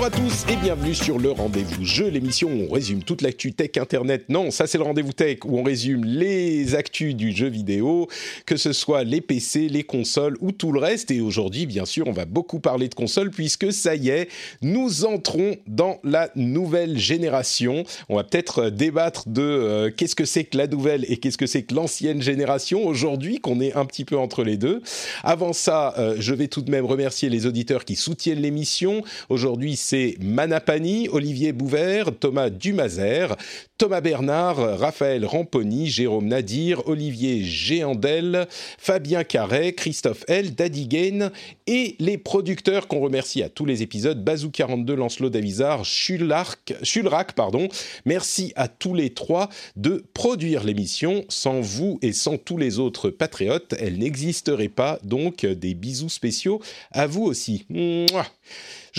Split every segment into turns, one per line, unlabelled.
Bonjour à tous et bienvenue sur le Rendez-vous Jeu, l'émission où on résume toute l'actu tech internet. Non, ça c'est le Rendez-vous Tech où on résume les actus du jeu vidéo, que ce soit les PC, les consoles ou tout le reste. Et aujourd'hui, bien sûr, on va beaucoup parler de consoles puisque ça y est, nous entrons dans la nouvelle génération. On va peut-être débattre de euh, qu'est-ce que c'est que la nouvelle et qu'est-ce que c'est que l'ancienne génération aujourd'hui, qu'on est un petit peu entre les deux. Avant ça, euh, je vais tout de même remercier les auditeurs qui soutiennent l'émission. Aujourd'hui, c'est Manapani, Olivier Bouvert, Thomas Dumazer, Thomas Bernard, Raphaël Ramponi, Jérôme Nadir, Olivier Géandel, Fabien Carret, Christophe L, Daddy Gain et les producteurs qu'on remercie à tous les épisodes, Bazou42, Lancelot Davizard, Schulrac, pardon. Merci à tous les trois de produire l'émission. Sans vous et sans tous les autres patriotes, elle n'existerait pas. Donc, des bisous spéciaux à vous aussi.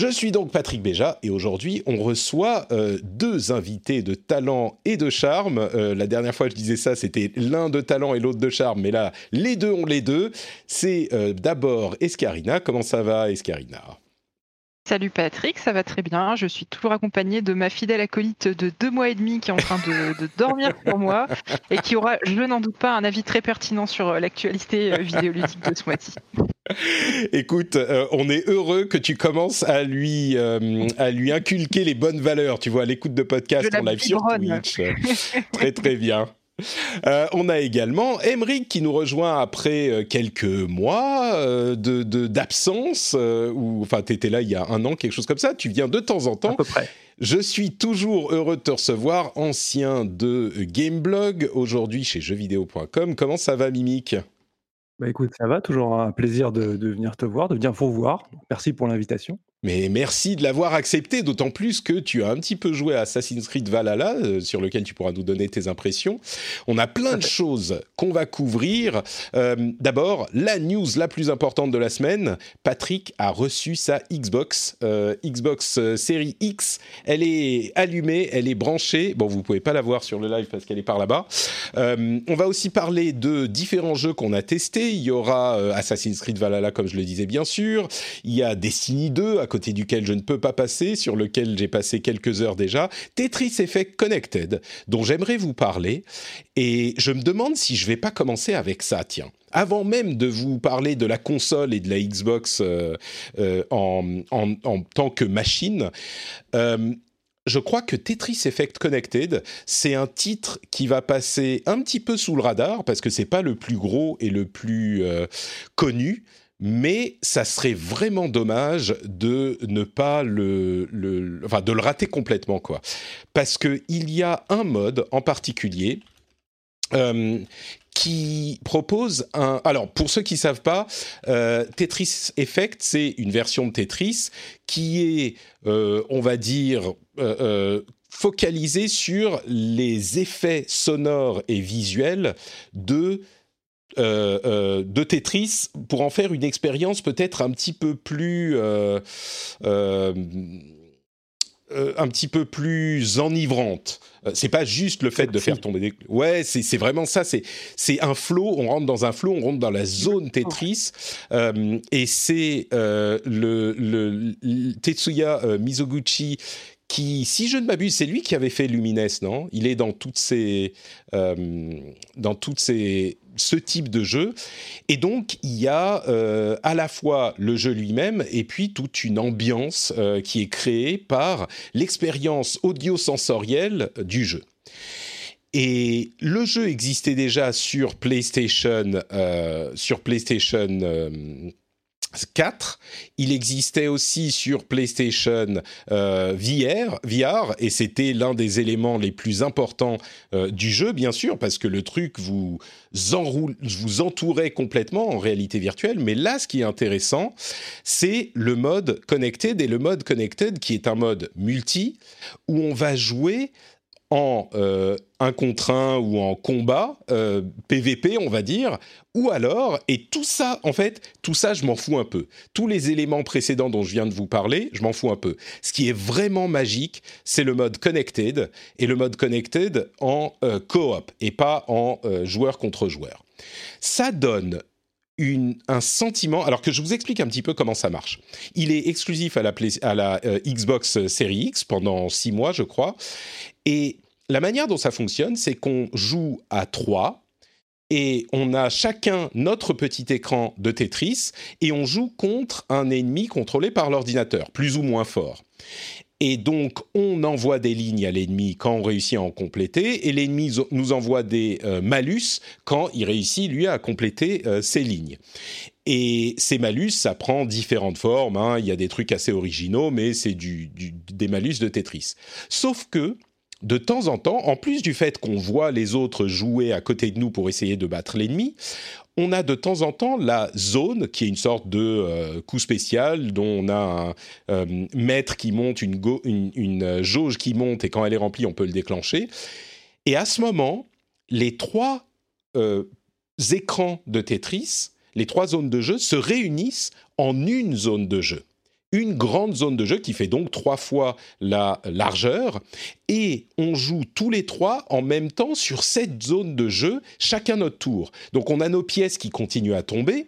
Je suis donc Patrick Béja et aujourd'hui on reçoit euh, deux invités de talent et de charme. Euh, la dernière fois je disais ça, c'était l'un de talent et l'autre de charme, mais là les deux ont les deux. C'est euh, d'abord Escarina. Comment ça va Escarina?
Salut Patrick, ça va très bien. Je suis toujours accompagnée de ma fidèle acolyte de deux mois et demi qui est en train de, dormir pour moi et qui aura, je n'en doute pas, un avis très pertinent sur l'actualité vidéoludique de ce mois-ci.
Écoute, euh, on est heureux que tu commences à lui, euh, à lui inculquer les bonnes valeurs, tu vois, l'écoute de podcast en live sur Twitch. très très bien. Euh, on a également Emeric qui nous rejoint après quelques mois de d'absence, ou enfin tu étais là il y a un an, quelque chose comme ça. Tu viens de temps en temps.
À peu près.
Je suis toujours heureux de te recevoir, ancien de Gameblog, aujourd'hui chez jeuxvideo.com. Comment ça va, Mimic
bah écoute, ça va, toujours un plaisir de, venir te voir, de venir vous voir. Merci pour l'invitation.
Mais merci de l'avoir accepté, d'autant plus que tu as un petit peu joué à Assassin's Creed Valhalla, euh, sur lequel tu pourras nous donner tes impressions. On a plein de choses qu'on va couvrir. Euh, D'abord, la news la plus importante de la semaine, Patrick a reçu sa Xbox, euh, Xbox Series X. Elle est allumée, elle est branchée. Bon, vous pouvez pas la voir sur le live parce qu'elle est par là-bas. On va aussi parler de différents jeux qu'on a testés. Il y aura Assassin's Creed Valhalla, comme je le disais bien sûr. Il y a Destiny 2 côté duquel je ne peux pas passer, sur lequel j'ai passé quelques heures déjà, Tetris Effect Connected, dont j'aimerais vous parler. Et je me demande si je vais pas commencer avec ça, tiens. Avant même de vous parler de la console et de la Xbox euh, euh, en, en, tant que machine, euh, je crois que Tetris Effect Connected, c'est un titre qui va passer un petit peu sous le radar parce que c'est pas le plus gros et le plus connu, mais ça serait vraiment dommage de ne pas le, enfin de le rater complètement quoi, parce que il y a un mode en particulier. Euh, qui propose un. Alors, pour ceux qui savent pas, euh, Tetris Effect, c'est une version de Tetris qui est, euh, on va dire, focalisée sur les effets sonores et visuels de euh, euh, de Tetris pour en faire une expérience peut-être un petit peu plus euh, un petit peu plus enivrante. C'est pas juste le fait de faire tomber des. Ouais, c'est vraiment ça. C'est c'est un flow. On rentre dans un flow. On rentre dans la zone Tetris. et c'est le, le, Tetsuya Mizoguchi qui, si je ne m'abuse, c'est lui qui avait fait Lumines, non? Il est dans toutes ces, dans toutes ces ce type de jeu. Et donc, il y a euh, à la fois le jeu lui-même et puis toute une ambiance euh, qui est créée par l'expérience audio-sensorielle du jeu. Et le jeu existait déjà sur PlayStation, euh, sur PlayStation 4. Il existait aussi sur PlayStation euh, VR, VR, et c'était l'un des éléments les plus importants euh, du jeu, bien sûr, parce que le truc vous, vous entourait complètement en réalité virtuelle. Mais là, ce qui est intéressant, c'est le mode connected, et le mode connected qui est un mode multi, où on va jouer en euh, un contre un ou en combat, euh, PVP on va dire, ou alors, et tout ça, en fait, tout ça je m'en fous un peu. Tous les éléments précédents dont je viens de vous parler, je m'en fous un peu. Ce qui est vraiment magique, c'est le mode connected, et le mode connected en euh, coop, et pas en joueur contre joueur. Ça donne un sentiment, alors que je vous explique un petit peu comment ça marche. Il est exclusif à la, à la Xbox Series X pendant six mois, je crois, et la manière dont ça fonctionne, c'est qu'on joue à trois et on a chacun notre petit écran de Tetris et on joue contre un ennemi contrôlé par l'ordinateur, plus ou moins fort. Et donc, on envoie des lignes à l'ennemi quand on réussit à en compléter, et l'ennemi nous envoie des euh, malus quand il réussit, lui, à compléter euh, ses lignes. Et ces malus, ça prend différentes formes. Hein. Il y a des trucs assez originaux, mais c'est des malus de Tetris. Sauf que de temps en temps, en plus du fait qu'on voit les autres jouer à côté de nous pour essayer de battre l'ennemi, on a de temps en temps la zone, qui est une sorte de euh, coup spécial, dont on a un euh, maître qui monte, une, une, jauge qui monte, et quand elle est remplie, on peut le déclencher. Et à ce moment, les trois euh, écrans de Tetris, les trois zones de jeu, se réunissent en une zone de jeu une grande zone de jeu qui fait donc trois fois la largeur. Et on joue tous les trois en même temps sur cette zone de jeu, chacun notre tour. Donc on a nos pièces qui continuent à tomber.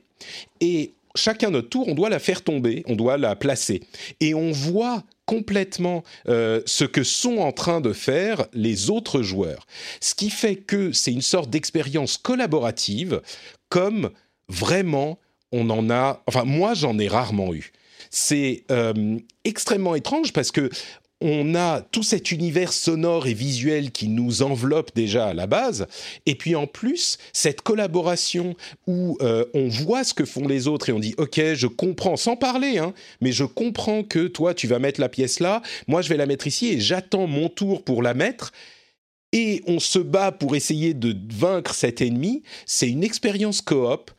Et chacun notre tour, on doit la faire tomber, on doit la placer. Et on voit complètement euh, ce que sont en train de faire les autres joueurs. Ce qui fait que c'est une sorte d'expérience collaborative comme vraiment on en a, enfin moi j'en ai rarement eu c'est euh, extrêmement étrange parce que on a tout cet univers sonore et visuel qui nous enveloppe déjà à la base, et puis en plus cette collaboration où euh, on voit ce que font les autres et on dit ok je comprends sans parler, hein, mais je comprends que toi tu vas mettre la pièce là, moi je vais la mettre ici et j'attends mon tour pour la mettre. Et on se bat pour essayer de vaincre cet ennemi. C'est une expérience coop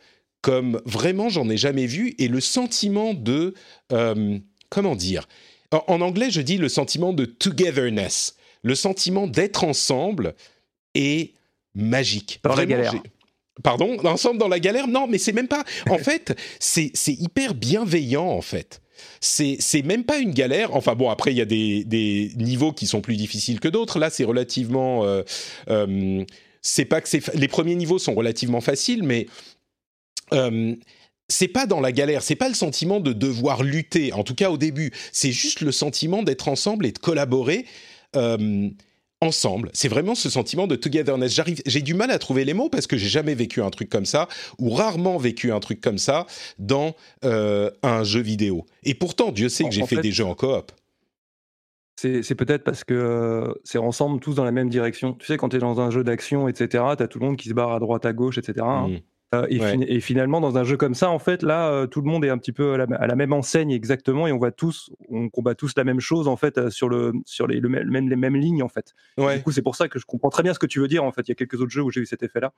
comme vraiment j'en ai jamais vu et le sentiment de euh, comment dire en, anglais je dis le sentiment de togetherness le sentiment d'être ensemble est magique
dans la galère
pardon ensemble dans la galère? Non mais c'est même pas en fait c'est hyper bienveillant en fait c'est même pas une galère. Enfin bon, après il y a des, des, niveaux qui sont plus difficiles que d'autres. Là, c'est relativement. Euh, euh, c'est pas que c'est les premiers niveaux sont relativement faciles, mais euh, c'est pas dans la galère, c'est pas le sentiment de devoir lutter, en tout cas au début, c'est juste le sentiment d'être ensemble et de collaborer euh, ensemble. C'est vraiment ce sentiment de togetherness. J'arrive, j'ai du mal à trouver les mots parce que j'ai jamais vécu un truc comme ça ou rarement vécu un truc comme ça dans euh, un jeu vidéo. Et pourtant, Dieu sait que j'ai fait, des jeux en coop.
C'est peut-être parce que c'est ensemble tous dans la même direction. Tu sais, quand tu es dans un jeu d'action, etc., tu as tout le monde qui se barre à droite, à gauche, etc. et, finalement, dans un jeu comme ça, en fait, là, euh, tout le monde est un petit peu à la, même enseigne exactement, et on va tous, on combat tous la même chose en fait euh, sur le sur les, même, les mêmes lignes en fait. Du coup, c'est pour ça que je comprends très bien ce que tu veux dire. En fait, il y a quelques autres jeux où j'ai eu cet effet-là.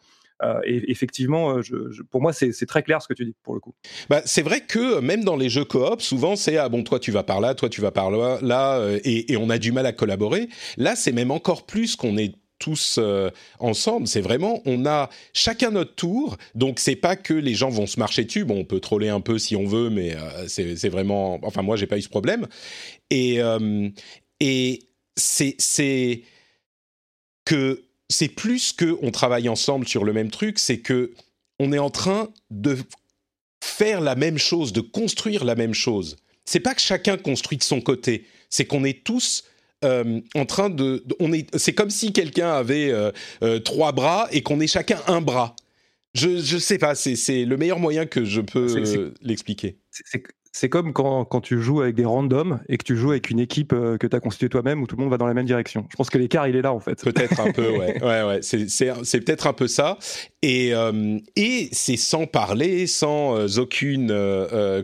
et effectivement, je, pour moi, c'est très clair ce que tu dis pour le coup.
Bah, c'est vrai que même dans les jeux coop, souvent c'est ah bon, toi tu vas par là, toi tu vas par là, là, et, et on a du mal à collaborer. Là, c'est même encore plus qu'on est tous euh, ensemble. C'est vraiment, on a chacun notre tour. Donc c'est pas que les gens vont se marcher dessus. Bon, on peut troller un peu si on veut, mais euh, c'est vraiment. Enfin, moi, j'ai pas eu ce problème. Et euh, et c'est que c'est plus que on travaille ensemble sur le même truc. C'est que on est en train de faire la même chose, de construire la même chose. C'est pas que chacun construit de son côté. C'est qu'on est tous euh, en train de, on est, c'est comme si quelqu'un avait euh, euh, trois bras et qu'on ait chacun un bras. Je, je sais pas, c'est, c'est le meilleur moyen que je peux l'expliquer.
C'est comme quand, quand, tu joues avec des randoms et que tu joues avec une équipe euh, que tu as constituée toi-même où tout le monde va dans la même direction. Je pense que l'écart, il est là, en fait.
Peut-être un peu, ouais. ouais, ouais. C'est peut-être un peu ça. Et, euh, et c'est sans parler, sans euh, aucune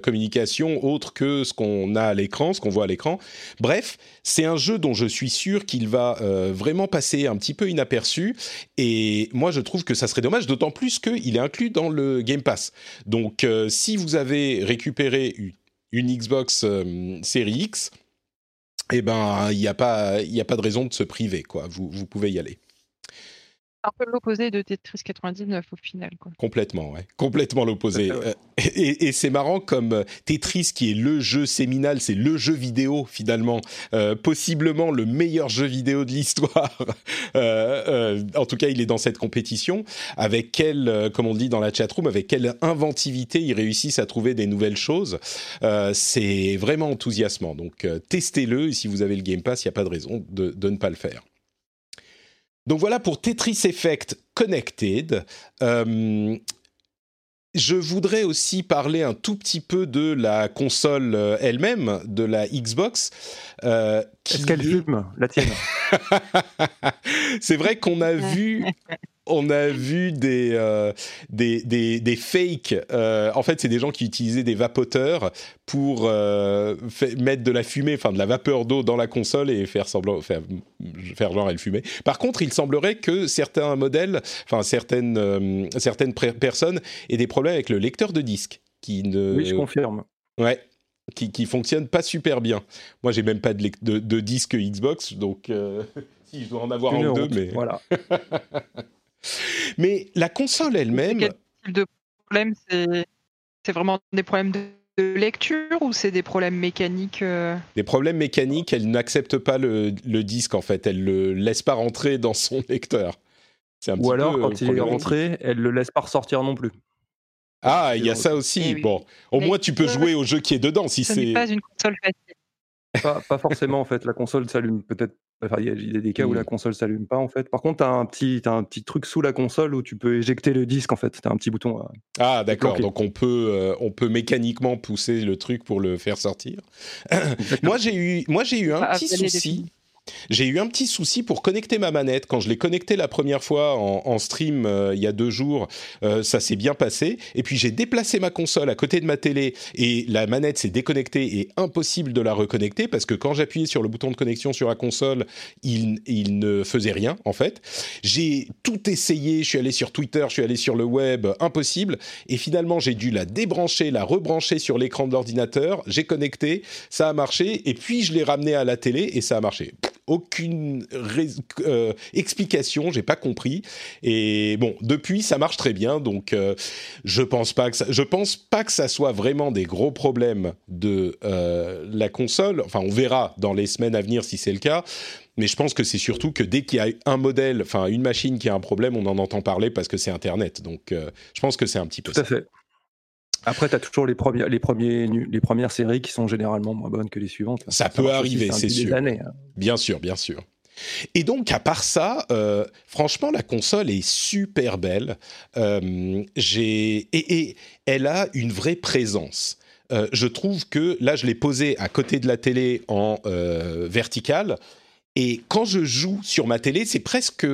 communication autre que ce qu'on a à l'écran, ce qu'on voit à l'écran. Bref, c'est un jeu dont je suis sûr qu'il va vraiment passer un petit peu inaperçu. Et moi, je trouve que ça serait dommage, d'autant plus qu'il est inclus dans le Game Pass. Donc, si vous avez récupéré une Xbox euh, Series X, eh ben, il n'y a, pas, a pas de raison de se priver. Quoi. Vous, vous pouvez y aller
un peu l'opposé de Tetris 99 au final. Quoi.
Complètement, ouais. Complètement l'opposé. Euh, et, c'est marrant comme euh, Tetris, qui est le jeu séminal, c'est le jeu vidéo finalement, euh, possiblement le meilleur jeu vidéo de l'histoire. en tout cas, il est dans cette compétition. Avec quelle, comme on dit dans la chatroom, avec quelle inventivité ils réussissent à trouver des nouvelles choses. c'est vraiment enthousiasmant. Donc, testez-le. Et si vous avez le Game Pass, il n'y a pas de raison de, de ne pas le faire. Donc voilà pour Tetris Effect Connected. Euh, je voudrais aussi parler un tout petit peu de la console euh, elle-même, de la Xbox.
Euh, Est-ce qu'elle fume, la tienne?
C'est vrai qu'on a vu on a vu des, euh, des, des, fakes. Euh, en fait, c'est des gens qui utilisaient des vapoteurs pour euh, mettre de la fumée, enfin de la vapeur d'eau dans la console et faire semblant, faire, faire genre elle fumait. Par contre, il semblerait que certains modèles, enfin certaines, certaines personnes aient des problèmes avec le lecteur de disque. Qui ne...
Oui, je confirme.
Ouais, qui, qui fonctionne pas super bien. Moi, j'ai même pas de, de, disque Xbox, donc si je dois en avoir un ou deux, mais
voilà.
Mais la console elle-même.
Quel type de problème? C'est vraiment des problèmes de lecture ou c'est des problèmes mécaniques euh?
Des problèmes mécaniques, elle n'accepte pas le, disque en fait, elle le laisse pas rentrer dans son lecteur.
Un ou alors quand il est rentré, elle le laisse pas ressortir non plus.
Ah, il y a ça aussi. Eh bon, au moins tu peux jouer au jeu qui est dedans si c'est. Ce
n'est pas une console facile.
Pas, pas, forcément en fait. La console s'allume peut-être il y, a des cas où la mmh. console s'allume pas en fait. Par contre, tu as un petit as un petit truc sous la console où tu peux éjecter le disque en fait. Tu as un petit bouton.
ah d'accord. Donc on peut euh, on peut mécaniquement pousser le truc pour le faire sortir. moi j'ai eu moi j'ai eu un petit souci. J'ai eu un petit souci pour connecter ma manette. Quand je l'ai connectée la première fois en, stream euh, il y a deux jours, euh, ça s'est bien passé. Et puis j'ai déplacé ma console à côté de ma télé et la manette s'est déconnectée et impossible de la reconnecter parce que quand j'appuyais sur le bouton de connexion sur la console, il, il ne faisait rien en fait. J'ai tout essayé, je suis allé sur Twitter, je suis allé sur le web, impossible. Et finalement j'ai dû la débrancher, la rebrancher sur l'écran de l'ordinateur. J'ai connecté, ça a marché et puis je l'ai ramené à la télé et ça a marché aucune euh, explication, j'ai pas compris. Et bon, depuis ça marche très bien, donc euh, je pense pas que ça, je pense pas que ça soit vraiment des gros problèmes de euh, la console. Enfin, on verra dans les semaines à venir si c'est le cas. Mais je pense que c'est surtout que dès qu'il y a un modèle, enfin une machine qui a un problème, on en entend parler parce que c'est Internet. Donc, je pense que c'est un petit peu
Tout à fait. Après, tu as toujours les, premiers, les premières séries qui sont généralement moins bonnes que les suivantes.
Ça, peut arriver, c'est sûr. Années, hein. Bien sûr, bien sûr. Et donc, à part ça, euh, franchement, la console est super belle. Euh, et, et, elle a une vraie présence. Euh, je trouve que là, je l'ai posée à côté de la télé en verticale. Et quand je joue sur ma télé, c'est presque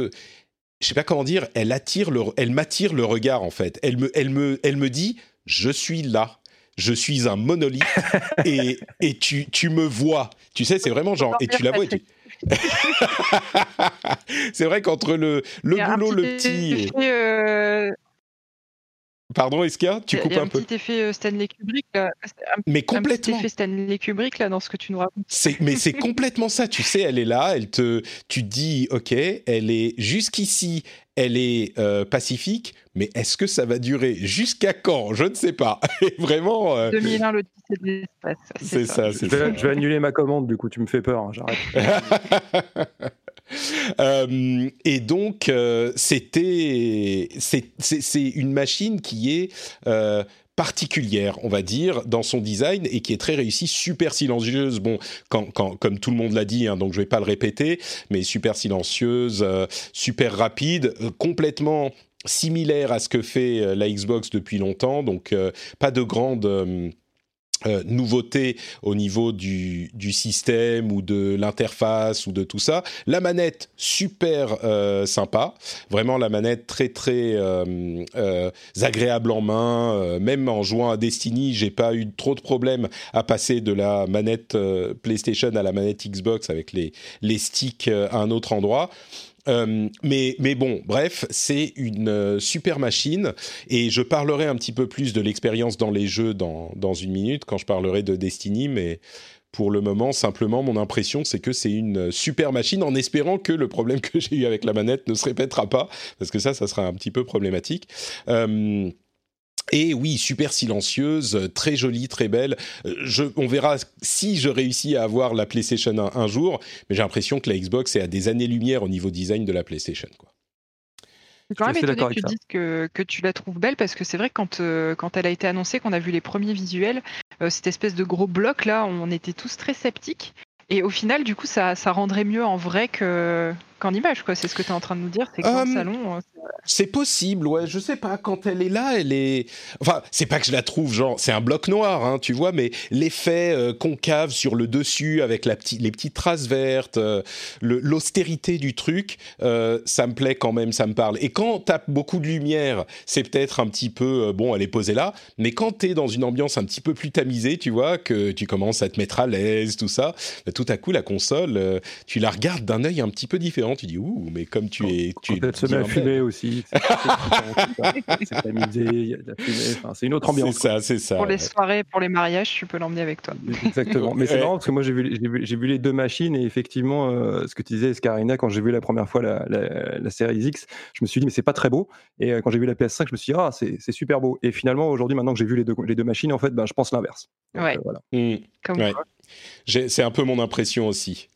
je sais pas comment dire, elle attire le, elle m'attire le regard en fait. Elle me, elle me, elle me dit, je suis là. Je suis un monolithe et, et tu, tu me vois. Tu sais, c'est vraiment genre, et tu la vois. c'est vrai qu'entre le, le boulot, le petit. Euh, Pardon, Esca, tu coupes un,
peu. Il y a un petit effet euh, Stanley Kubrick. Là.
mais complètement.
Un petit effet Stanley Kubrick là dans ce que tu nous racontes.
mais c'est complètement ça. Tu sais, elle est là. Elle te, tu dis, ok, elle est jusqu'ici, elle est euh, pacifique, mais est-ce que ça va durer jusqu'à quand? Je ne sais pas. Vraiment.
Euh... 2001, le de
l'espace. C'est ça.
je, vais, annuler ma commande. Du coup, tu me fais peur. Hein, j'arrête.
Euh, et donc, euh, c'était, c'est une machine qui est euh, particulière, on va dire, dans son design et qui est très réussie, super silencieuse. Bon, quand, comme tout le monde l'a dit, hein, donc je vais pas le répéter, mais super silencieuse, super rapide, complètement similaire à ce que fait la Xbox depuis longtemps. Donc, pas de grande euh, nouveauté au niveau du, du, système ou de l'interface ou de tout ça. La manette super euh, sympa, vraiment la manette très très euh, euh agréable en main. même en jouant à Destiny, j'ai pas eu trop de problèmes à passer de la manette PlayStation à la manette Xbox avec les les sticks à un autre endroit. Euh, mais, bon, bref, c'est une euh, super machine et je parlerai un petit peu plus de l'expérience dans les jeux dans, dans une minute quand je parlerai de Destiny, mais pour le moment, simplement, mon impression, c'est que c'est une super machine en espérant que le problème que j'ai eu avec la manette ne se répétera pas, parce que ça, ça sera un petit peu problématique. Euh, et oui, super silencieuse, très jolie, très belle. Euh, je, on verra si je réussis à avoir la PlayStation 1 un jour, mais j'ai l'impression que la Xbox est à des années-lumière au niveau design de la PlayStation. Quoi.
Je suis quand même étonné que tu dises que, que, tu la trouves belle parce que c'est vrai que quand, euh, quand elle a été annoncée, qu'on a vu les premiers visuels, euh, cette espèce de gros bloc là, on était tous très sceptiques. Et au final, du coup, ça, ça rendrait mieux en vrai que, qu'en image, quoi. C'est ce que tu es en train de nous dire, c'est euh, salon. Euh,
c'est possible, ouais. Je sais pas. Quand elle est là, elle est. Enfin, c'est pas que je la trouve genre, c'est un bloc noir, hein, tu vois, mais l'effet euh, concave sur le dessus avec la petite, les petites traces vertes, l'austérité du truc, ça me plaît quand même, ça me parle. Et quand t'as beaucoup de lumière, c'est peut-être un petit peu bon, elle est posée là, mais quand t'es dans une ambiance un petit peu plus tamisée, tu vois, que tu commences à te mettre à l'aise, tout ça, bah, tout à coup la console, tu la regardes d'un œil un petit peu différent tu dis ouh, mais comme tu es, tu
es se met à fumer aussi. C'est tamisé, c'est une autre ambiance.
C'est ça, c'est ça.
Pour les soirées, pour les mariages, tu peux l'emmener avec toi.
Exactement. Mais c'est marrant parce que moi j'ai vu, j'ai vu, les deux machines et effectivement, euh, ce que tu disais, Scarina, quand j'ai vu la première fois la, la, série X, je me suis dit mais c'est pas très beau. Et euh, quand j'ai vu la PS5, je me suis dit ah c'est super beau. Et finalement aujourd'hui, maintenant que j'ai vu les deux, les deux machines, en fait, ben, je pense l'inverse.
Ouais. Euh, voilà. Mmh. Comme
C'est un peu mon impression aussi.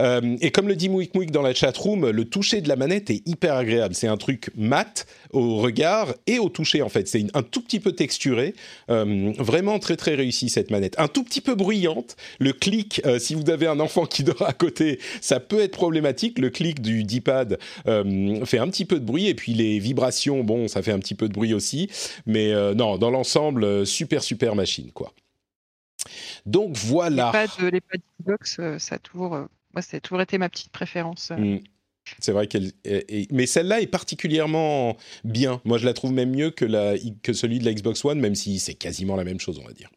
Euh, et comme le dit Mouik Mouik dans la chatroom, le toucher de la manette est hyper agréable. C'est un truc mat au regard et au toucher en fait. C'est un tout petit peu texturé, euh, vraiment très très réussi cette manette. Un tout petit peu bruyante. Le clic, euh, si vous avez un enfant qui dort à côté, ça peut être problématique. Le clic du D-pad fait un petit peu de bruit et puis les vibrations, bon, ça fait un petit peu de bruit aussi. Mais non, dans l'ensemble, super super machine quoi. Donc voilà.
Les pads, Xbox, euh, ça a toujours, euh, moi, ça a toujours été ma petite préférence. Euh. Mm.
C'est vrai qu'elle, mais celle-là est particulièrement bien. Moi, je la trouve même mieux que, la, que celui de la Xbox One, même si c'est quasiment la même chose, on va dire.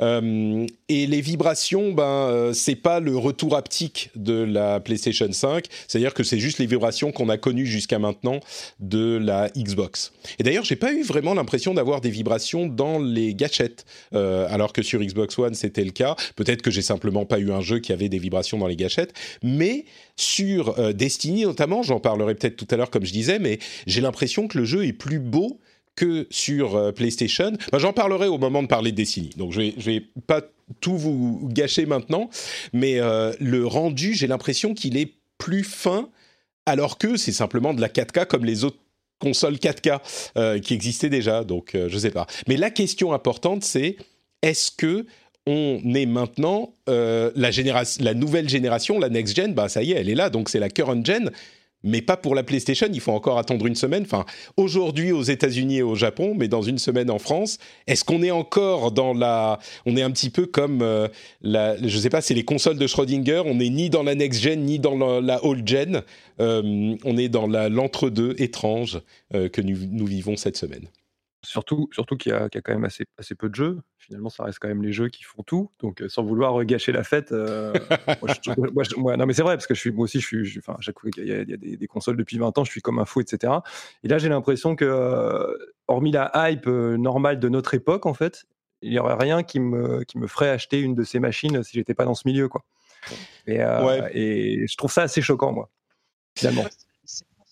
Euh, et les vibrations, ben, euh, c'est pas le retour haptique de la PlayStation 5, c'est-à-dire que c'est juste les vibrations qu'on a connues jusqu'à maintenant de la Xbox. Et d'ailleurs, j'ai pas eu vraiment l'impression d'avoir des vibrations dans les gadgets, euh, alors que sur Xbox One c'était le cas. Peut-être que j'ai simplement pas eu un jeu qui avait des vibrations dans les gadgets, mais sur Destiny notamment, j'en parlerai peut-être tout à l'heure comme je disais, mais j'ai l'impression que le jeu est plus beau que sur euh, PlayStation. Bah, J'en parlerai au moment de parler de Destiny. Donc je vais, vais pas tout vous gâcher maintenant, mais euh, le rendu, j'ai l'impression qu'il est plus fin, alors que c'est simplement de la 4K comme les autres consoles 4K euh, qui existaient déjà. Donc je sais pas. Mais la question importante, c'est est-ce que on est maintenant la, la nouvelle génération, la next gen, bah ça y est, elle est là, donc c'est la current gen mais pas pour la PlayStation. Il faut encore attendre une semaine. Enfin, aujourd'hui aux États-Unis et au Japon, mais dans une semaine en France. Est-ce qu'on est encore dans la On est un petit peu comme euh, la. Je sais pas, c'est les consoles de Schrödinger. On n'est ni dans la next gen ni dans la, old gen. Euh, on est dans l'entre-deux étrange euh, que nous vivons cette semaine.
Surtout, surtout qu'il y, a quand même assez, assez peu de jeux. Finalement, ça reste quand même les jeux qui font tout. Donc, euh, sans vouloir gâcher la fête, euh, moi, non, mais c'est vrai parce que je suis, moi aussi, je suis, enfin, chaque fois qu'il y a, des, consoles depuis 20 ans, je suis comme un fou, etc. Et là, j'ai l'impression que, euh, hormis la hype normale de notre époque, en fait, il n'y aurait rien qui me, qui me ferait acheter une de ces machines si j'étais pas dans ce milieu, quoi. Et, et je trouve ça assez choquant, moi, finalement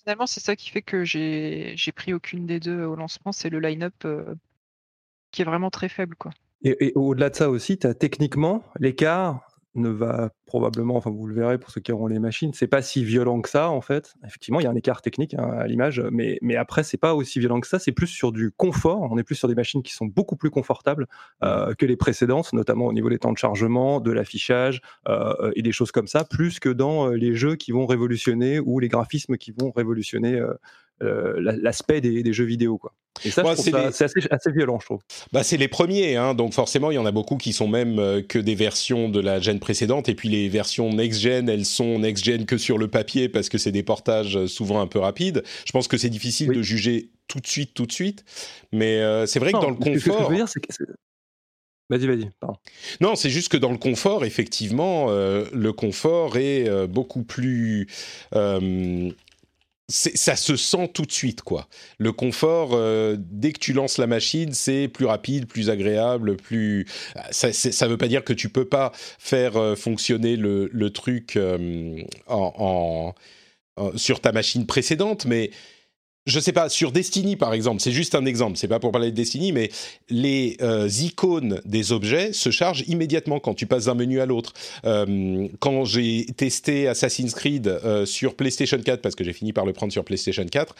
finalement, c'est ça qui fait que j'ai pris aucune des deux au lancement, c'est le line-up euh, qui est vraiment très faible. Quoi.
Et, au-delà de ça aussi, tu as techniquement l'écart ne va probablement, enfin vous le verrez pour ceux qui auront les machines, c'est pas si violent que ça en fait. Effectivement, il y a un écart technique hein, à l'image, mais, mais après c'est pas aussi violent que ça. C'est plus sur du confort. On est plus sur des machines qui sont beaucoup plus confortables euh, que les précédentes, notamment au niveau des temps de chargement, de l'affichage euh, et des choses comme ça, plus que dans euh, les jeux qui vont révolutionner ou les graphismes qui vont révolutionner l'aspect des, jeux vidéo, quoi. Et ça, c'est assez, violent, je trouve.
Bah, c'est les premiers, hein, donc forcément, il y en a beaucoup qui sont même que des versions de la gêne précédente, et puis les versions next-gen, elles sont next-gen que sur le papier, parce que c'est des portages souvent un peu rapides. Je pense que c'est difficile de juger tout de suite, tout de suite, mais c'est vrai que dans le confort...
Vas-y, vas-y.
Non, c'est juste que dans le confort, effectivement, euh, le confort est euh, beaucoup plus. Euh, ça se sent tout de suite, quoi. Le confort, dès que tu lances la machine, c'est plus rapide, plus agréable, plus. Ça ne veut pas dire que tu peux pas faire fonctionner le, truc en, en, sur ta machine précédente, mais je sais pas, sur Destiny par exemple, c'est juste un exemple, c'est pas pour parler de Destiny, mais les euh, icônes des objets se chargent immédiatement quand tu passes d'un menu à l'autre. Euh, quand j'ai testé Assassin's Creed euh, sur PlayStation 4, parce que j'ai fini par le prendre sur PlayStation 4,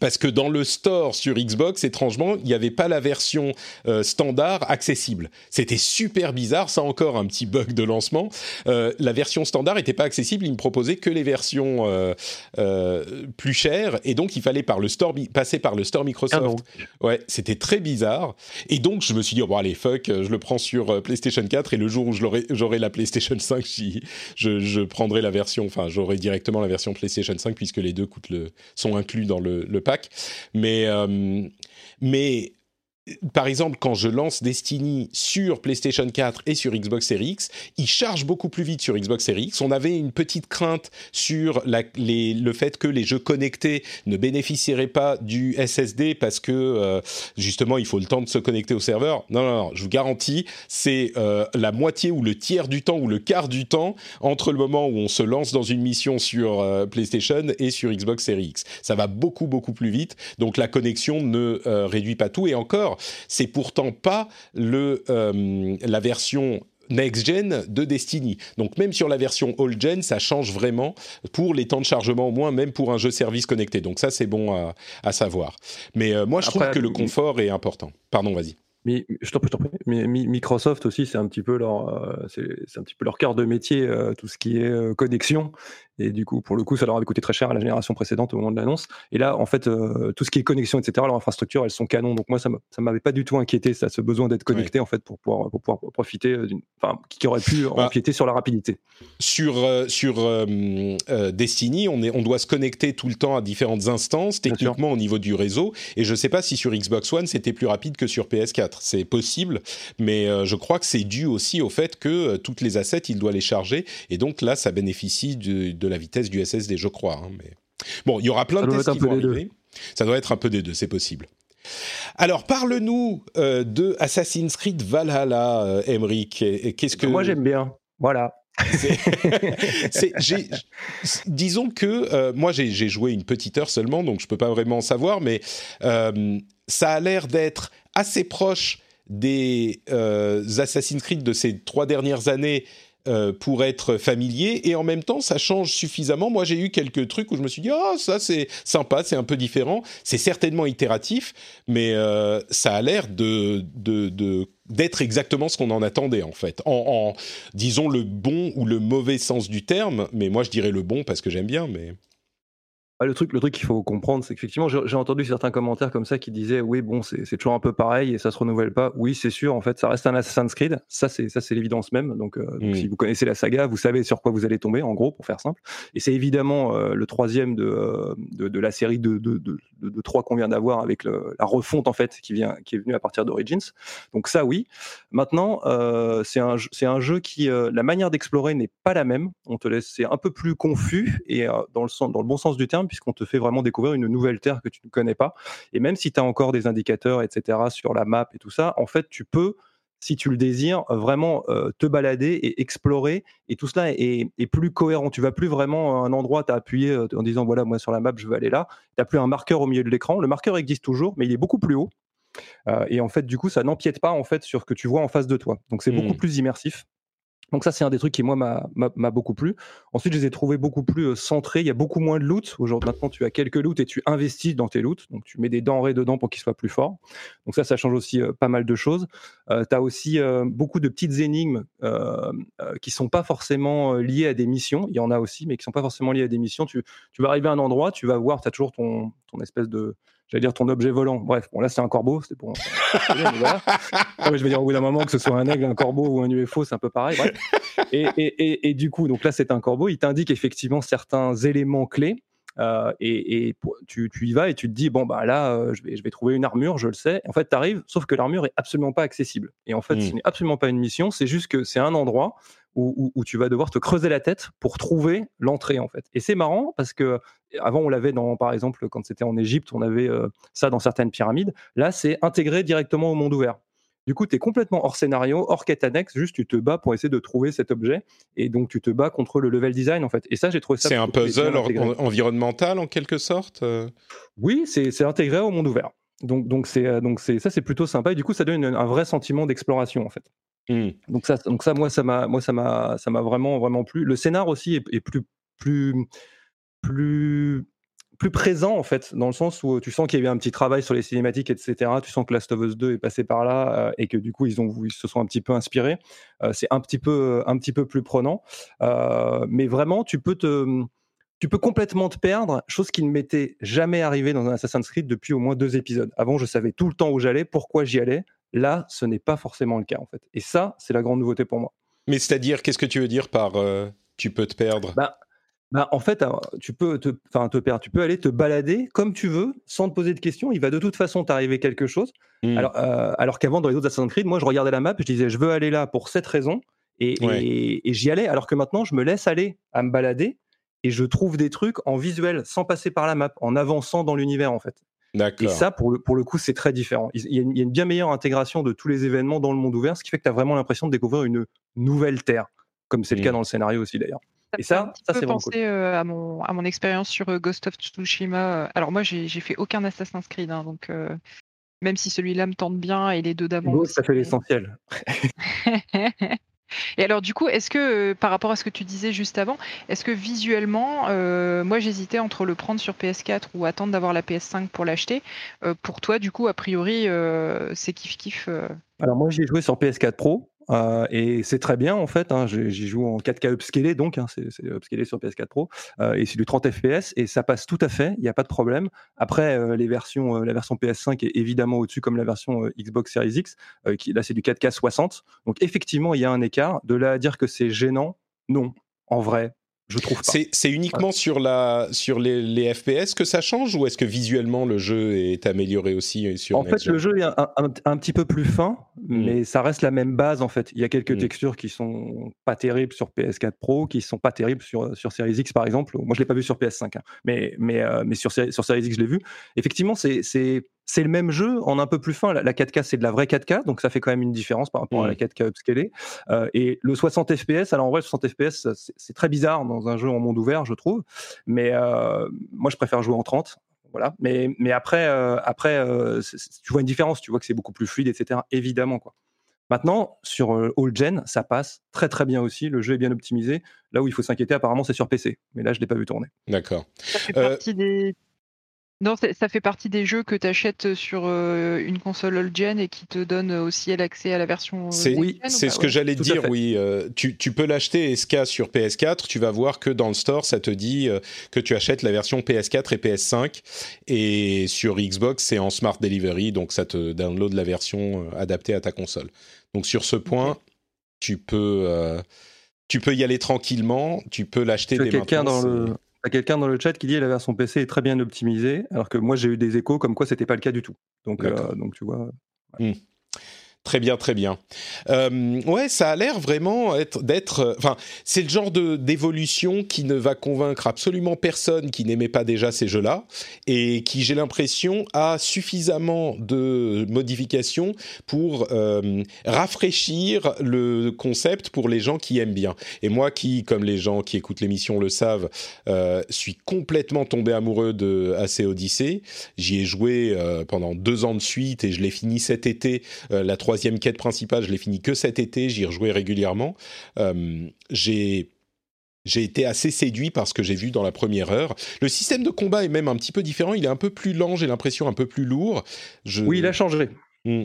parce que dans le store sur Xbox, étrangement, il n'y avait pas la version euh, standard accessible. C'était super bizarre, ça encore un petit bug de lancement. Euh, la version standard n'était pas accessible, il me proposait que les versions euh, plus chères, et donc il fallait par le store passer par le store Microsoft. Ah ouais, c'était très bizarre. Et donc je me suis dit, oh, bon allez, fuck, je le prends sur PlayStation 4, et le jour où j'aurai la PlayStation 5, je, je, prendrai la version, enfin j'aurai directement la version PlayStation 5, puisque les deux coûtent le, sont inclus dans le. Mais, euh, mais par exemple, quand je lance Destiny sur PlayStation 4 et sur Xbox Series X, il charge beaucoup plus vite sur Xbox Series X. On avait une petite crainte sur le fait que les jeux connectés ne bénéficieraient pas du SSD parce que euh, justement il faut le temps de se connecter au serveur. Non, non, non je vous garantis, c'est euh, la moitié ou le tiers du temps ou le quart du temps entre le moment où on se lance dans une mission sur euh, PlayStation et sur Xbox Series X. Ça va beaucoup, beaucoup plus vite. Donc la connexion ne réduit pas tout. Et encore, c'est pourtant pas le, euh, la version next-gen de Destiny. Donc même sur la version old-gen, ça change vraiment pour les temps de chargement au moins, même pour un jeu service connecté. Donc ça, c'est bon à, savoir. Mais euh, moi, je trouve que le confort est important. Pardon, vas-y.
Mais je t'en prie, Mais Microsoft aussi, c'est un petit peu leur, euh, c'est un petit peu leur cœur de métier, tout ce qui est connexion. Et du coup, pour le coup, ça leur avait coûté très cher à la génération précédente au moment de l'annonce. Et là, en fait, euh, tout ce qui est connexion, etc., leur infrastructure, elles sont canons. Donc moi, ça m'avait pas du tout inquiété, ça, ce besoin d'être connecté, en fait, pour pouvoir, pour pouvoir profiter euh, d'une, enfin, qui aurait pu bah, empiéter sur la rapidité.
Sur, euh, sur Destiny, on, est, on doit se connecter tout le temps à différentes instances, techniquement au niveau du réseau. Et je sais pas si sur Xbox One, c'était plus rapide que sur PS4. C'est possible, mais je crois que c'est dû aussi au fait que toutes les assets, il doit les charger. Et donc là, ça bénéficie de la vitesse du SSD, je crois. Hein, mais... Bon, il y aura plein de tests qui vont arriver. Ça doit être un peu des deux, c'est possible. Alors, parle-nous euh, de Assassin's Creed Valhalla, euh, Emmerich. Qu'est-ce que
moi j'aime bien. Voilà.
disons que euh, moi j'ai joué une petite heure seulement, donc je peux pas vraiment savoir, mais ça a l'air d'être assez proche des Assassin's Creed de ces trois dernières années euh, pour être familier et en même temps ça change suffisamment. Moi j'ai eu quelques trucs où je me suis dit oh ça c'est sympa, c'est un peu différent. C'est certainement itératif, mais euh, ça a l'air de, de, d'être exactement ce qu'on en attendait en fait, en, en, disons le bon ou le mauvais sens du terme, mais moi je dirais le bon parce que j'aime bien, mais
le truc, le truc qu'il faut comprendre, c'est qu'effectivement, j'ai entendu certains commentaires comme ça qui disaient oui, bon, c'est toujours un peu pareil et ça se renouvelle pas. Oui, c'est sûr, en fait, ça reste un Assassin's Creed. Ça, c'est ça, c'est l'évidence même. Donc, euh, mm. si vous connaissez la saga, vous savez sur quoi vous allez tomber, en gros, pour faire simple. Et c'est évidemment euh, le troisième de, euh, de, de, la série de, de, de trois qu'on vient d'avoir avec la refonte en fait qui vient, qui est venue à partir d'Origins. Donc ça, oui. Maintenant, c'est un, c'est un jeu qui, la manière d'explorer n'est pas la même. On te laisse, c'est un peu plus confus et dans le sens, dans le bon sens du terme puisqu'on te fait vraiment découvrir une nouvelle terre que tu ne connais pas. Et même si tu as encore des indicateurs, etc., sur la map et tout ça, en fait, tu peux si tu le désires, vraiment euh, te balader et explorer. Et tout cela est, plus cohérent. Tu vas plus vraiment à un endroit, tu as appuyé euh, en disant voilà, moi sur la map, je veux aller là. Tu n'as plus un marqueur au milieu de l'écran. Le marqueur existe toujours, mais il est beaucoup plus haut. Euh, et en fait, du coup, ça n'empiète pas en fait sur ce que tu vois en face de toi. Donc c'est beaucoup mmh. plus immersif. Donc ça, c'est un des trucs qui, moi, m'a beaucoup plu. Ensuite, je les ai trouvés beaucoup plus euh, centrés. Il y a beaucoup moins de loot. Aujourd'hui, maintenant, tu as quelques loots et tu investis dans tes loots. Donc, tu mets des denrées dedans pour qu'ils soient plus forts. Donc ça, ça change aussi euh, pas mal de choses. Euh, tu as aussi beaucoup de petites énigmes qui sont pas forcément liées à des missions. Il y en a aussi, mais qui sont pas forcément liées à des missions. Tu, vas arriver à un endroit, tu vas voir, tu as toujours ton espèce de j'allais dire ton objet volant. Bref, bon là c'est un corbeau, c'était pour. je vais dire au bout d'un moment que ce soit un aigle, un corbeau ou un UFO, c'est un peu pareil. Et, et, et, du coup, donc là c'est un corbeau, il t'indique effectivement certains éléments clés. Euh, et, tu, tu, y vas et tu te dis bon bah là euh, je, vais, je vais trouver une armure je le sais en fait tu arrives sauf que l'armure est absolument pas accessible et en fait hmm. ce n'est absolument pas une mission c'est juste que c'est un endroit où, tu vas devoir te creuser la tête pour trouver l'entrée en fait. Et c'est marrant parce que avant on l'avait dans, par exemple, quand c'était en Égypte, on avait euh, ça dans certaines pyramides. Là, c'est intégré directement au monde ouvert. Du coup, tu es complètement hors scénario, hors quête annexe, juste tu te bats pour essayer de trouver cet objet. Et donc, tu te bats contre le level design, en fait. Et ça, j'ai trouvé ça.
C'est un puzzle environnemental, en quelque sorte euh?
Oui, c'est intégré au monde ouvert. Donc, donc, c'est, donc ça, c'est plutôt sympa. Et du coup, ça donne un vrai sentiment d'exploration, en fait. Mmh. Donc ça, donc ça, moi, ça m'a, moi, ça m'a, ça m'a vraiment, vraiment plu. Le scénar aussi est, plus, plus, plus, plus présent en fait, dans le sens où tu sens qu'il y avait un petit travail sur les cinématiques, etc. Tu sens que Last of Us 2 est passé par là euh, et que du coup ils ont, ils se sont un petit peu inspirés. Euh, c'est un petit peu, un petit peu plus prenant, euh, mais vraiment, tu peux te tu peux complètement te perdre, chose qui ne m'était jamais arrivée dans un Assassin's Creed depuis au moins deux épisodes. Avant, je savais tout le temps où j'allais, pourquoi j'y allais. Là, ce n'est pas forcément le cas en fait. Et ça, c'est la grande nouveauté pour moi.
Mais c'est-à-dire, qu'est-ce que tu veux dire par euh, tu peux te perdre
bah, bah, en fait, tu peux te, te perdre. Tu peux aller te balader comme tu veux, sans te poser de questions. Il va de toute façon t'arriver quelque chose. Hmm. Alors, euh, alors qu'avant, dans les autres Assassin's Creed, moi, je regardais la map, je disais, je veux aller là pour cette raison, et, et j'y allais. Alors que maintenant, je me laisse aller à me balader et je trouve des trucs en visuel sans passer par la map, en avançant dans l'univers en fait. Et ça, pour le, pour le coup, c'est très différent. Il y, a une, bien meilleure intégration de tous les événements dans le monde ouvert, ce qui fait que tu as vraiment l'impression de découvrir une nouvelle Terre, comme c'est le cas mmh. dans le scénario aussi d'ailleurs.
Et ça, ça c'est vraiment cool. Euh, à mon, à mon expérience sur euh, Ghost of Tsushima. Euh, alors moi, j'ai fait aucun Assassin's Creed, hein, donc même si celui-là me tente bien et les deux d'avant.
Ça fait l'essentiel.
Et alors du coup, est-ce que euh, par rapport à ce que tu disais juste avant, est-ce que visuellement, euh, moi j'hésitais entre le prendre sur PS4 ou attendre d'avoir la PS5 pour l'acheter. Euh, pour toi, du coup, a priori, c'est kiff kiff.
Alors moi j'ai joué sur PS4 Pro. Euh, et c'est très bien en fait. Hein, J'y joue en 4K upscalé, donc hein, c'est upscalé sur PS4 Pro, euh, et c'est du 30 FPS et ça passe tout à fait. Il n'y a pas de problème. Après, euh, les versions, la version PS5 est évidemment au-dessus comme la version Xbox Series X. qui, là, c'est du 4K 60. Donc effectivement, il y a un écart. De là à dire que c'est gênant, non. En vrai, je trouve pas.
C'est uniquement sur, la, sur les, les, FPS que ça change ou est-ce que visuellement le jeu est amélioré aussi sur
En fait, le jeu est un, un, petit peu plus fin, hmm. mais ça reste la même base en fait. Il y a quelques hmm. textures qui sont pas terribles sur PS4 Pro, qui sont pas terribles sur, sur Series X par exemple. Moi, je l'ai pas vu sur PS5, hein. mais, mais, euh, mais sur, sur Series X, je l'ai vu. Effectivement, c'est c'est le même jeu en un peu plus fin. La, 4K, c'est de la vraie 4K, donc ça fait quand même une différence par rapport à la 4K mmh. upscalée. Euh, et le 60 FPS, alors en vrai, 60 FPS, c'est très bizarre dans un jeu en monde ouvert, je trouve. Mais euh, moi, je préfère jouer en 30. Voilà. Mais, mais après, euh, après tu vois une différence, tu vois que c'est beaucoup plus fluide, etc. Évidemment, quoi. Maintenant, sur All Gen, ça passe très très bien aussi. Le jeu est bien optimisé. Là où il faut s'inquiéter, apparemment, c'est sur PC. Mais là, je l'ai pas vu tourner.
D'accord.
Ça fait partie des non, ça fait partie des jeux que tu achètes sur euh, une console old-gen et qui te donne aussi l'accès à la version. Euh,
c'est oui, c'est ce que j'allais dire, oui. Euh, tu, peux l'acheter SK sur PS4, tu vas voir que dans le store, ça te dit que tu achètes la version PS4 et PS5. Et sur Xbox, c'est en Smart Delivery, donc ça te download la version adaptée à ta console. Donc sur ce point, tu, peux, tu peux y aller tranquillement, tu peux l'acheter
dès quelqu'un dans le a quelqu'un dans le chat qui dit que la version PC est très bien optimisée, alors que moi j'ai eu des échos comme quoi c'était pas le cas du tout. Donc, euh, donc tu vois.
Hmm. Très bien, très bien. Euh, ouais, ça a l'air vraiment d'être. Euh, enfin, c'est le genre de d'évolution qui ne va convaincre absolument personne qui n'aimait pas déjà ces jeux-là et qui, j'ai l'impression, a suffisamment de modifications pour euh, rafraîchir le concept pour les gens qui aiment bien. Et moi, qui, comme les gens qui écoutent l'émission le savent, suis complètement tombé amoureux de AC Odyssey. J'y ai joué pendant deux ans de suite et je l'ai fini cet été, la troisième troisième quête principale, je l'ai fini que cet été, j'y rejouais régulièrement. j'ai j'ai été assez séduit par ce que j'ai vu dans la première heure. Le système de combat est même un petit peu différent. Il est un peu plus lent, j'ai l'impression, un peu plus lourd.
Oui, il a changé.
Hmm.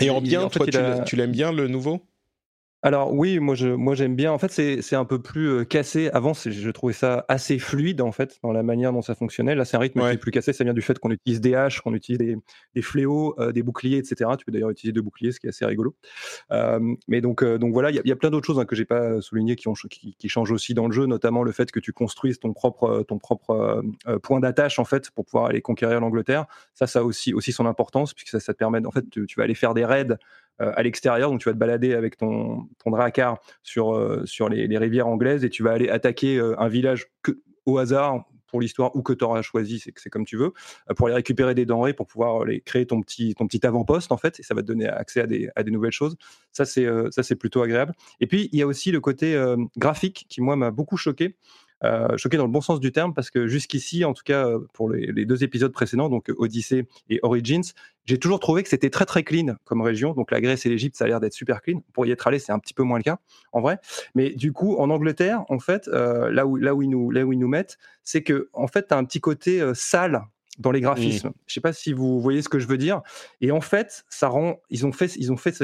Et en bien, toi, tu l'aimes bien le nouveau?
Alors oui, moi je moi j'aime bien. En fait, c'est un peu plus euh, cassé. Avant, je trouvais ça assez fluide en fait dans la manière dont ça fonctionnait. Là, c'est un rythme qui est plus cassé. Ça vient du fait qu'on utilise des haches, qu'on utilise des, des fléaux, euh, des boucliers, etc. Tu peux d'ailleurs utiliser deux boucliers, ce qui est assez rigolo. Euh, mais donc donc voilà, il y, a plein d'autres choses hein, que j'ai pas souligné qui, ont, qui, qui, changent aussi dans le jeu, notamment le fait que tu construises ton propre ton propre point d'attache en fait pour pouvoir aller conquérir l'Angleterre. Ça, ça a aussi aussi son importance puisque ça, ça te permet en fait tu, tu vas aller faire des raids à l'extérieur. Donc, tu vas te balader avec ton, ton dracar sur, euh, sur les, rivières anglaises et tu vas aller attaquer euh, un village que, au hasard pour l'histoire ou que tu auras choisi, c'est c'est comme tu veux, pour aller récupérer des denrées pour pouvoir les créer ton petit ton petit avant-poste en fait et ça va te donner accès à des, à des nouvelles choses. Ça c'est ça c'est plutôt agréable. Et puis il y a aussi le côté graphique qui moi m'a beaucoup choqué. Euh, choqué dans le bon sens du terme parce que jusqu'ici, en tout cas euh, pour les, deux épisodes précédents, donc Odyssey et Origins, j'ai toujours trouvé que c'était très très clean comme région. Donc la Grèce et l'Égypte, ça a l'air d'être super clean. Pour y être allé, c'est un petit peu moins le cas en vrai. Mais du coup, en Angleterre, en fait, euh, là où là où ils nous là où ils nous mettent, c'est que en fait, as un petit côté sale dans les graphismes. Je sais pas si vous voyez ce que je veux dire. Et en fait, ça rend, ils ont fait, ils ont fait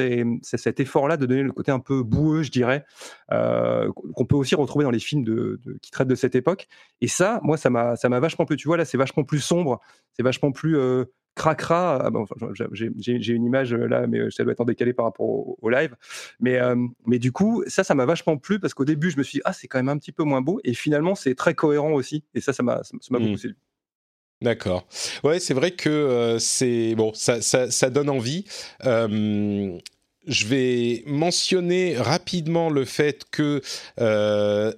cet effort-là de donner le côté un peu boueux, je dirais, euh, qu'on peut aussi retrouver dans les films de, qui traitent de cette époque. Et ça, moi, ça m'a, ça m'a vachement plu. Tu vois, là, c'est vachement plus sombre, c'est vachement plus euh, cracra. Ah, j'ai une image euh, là, mais ça doit être en décalé par rapport au, live. Mais, mais du coup, ça, ça m'a vachement plu parce qu'au début, je me suis dit, ah, c'est quand même un petit peu moins beau. Et finalement, c'est très cohérent aussi. Et ça, ça m'a, ça m'a beaucoup mmh. séduit.
D'accord. Ouais, c'est vrai que euh, c'est bon, ça, ça, ça, donne envie. Euh, je vais mentionner rapidement le fait que euh,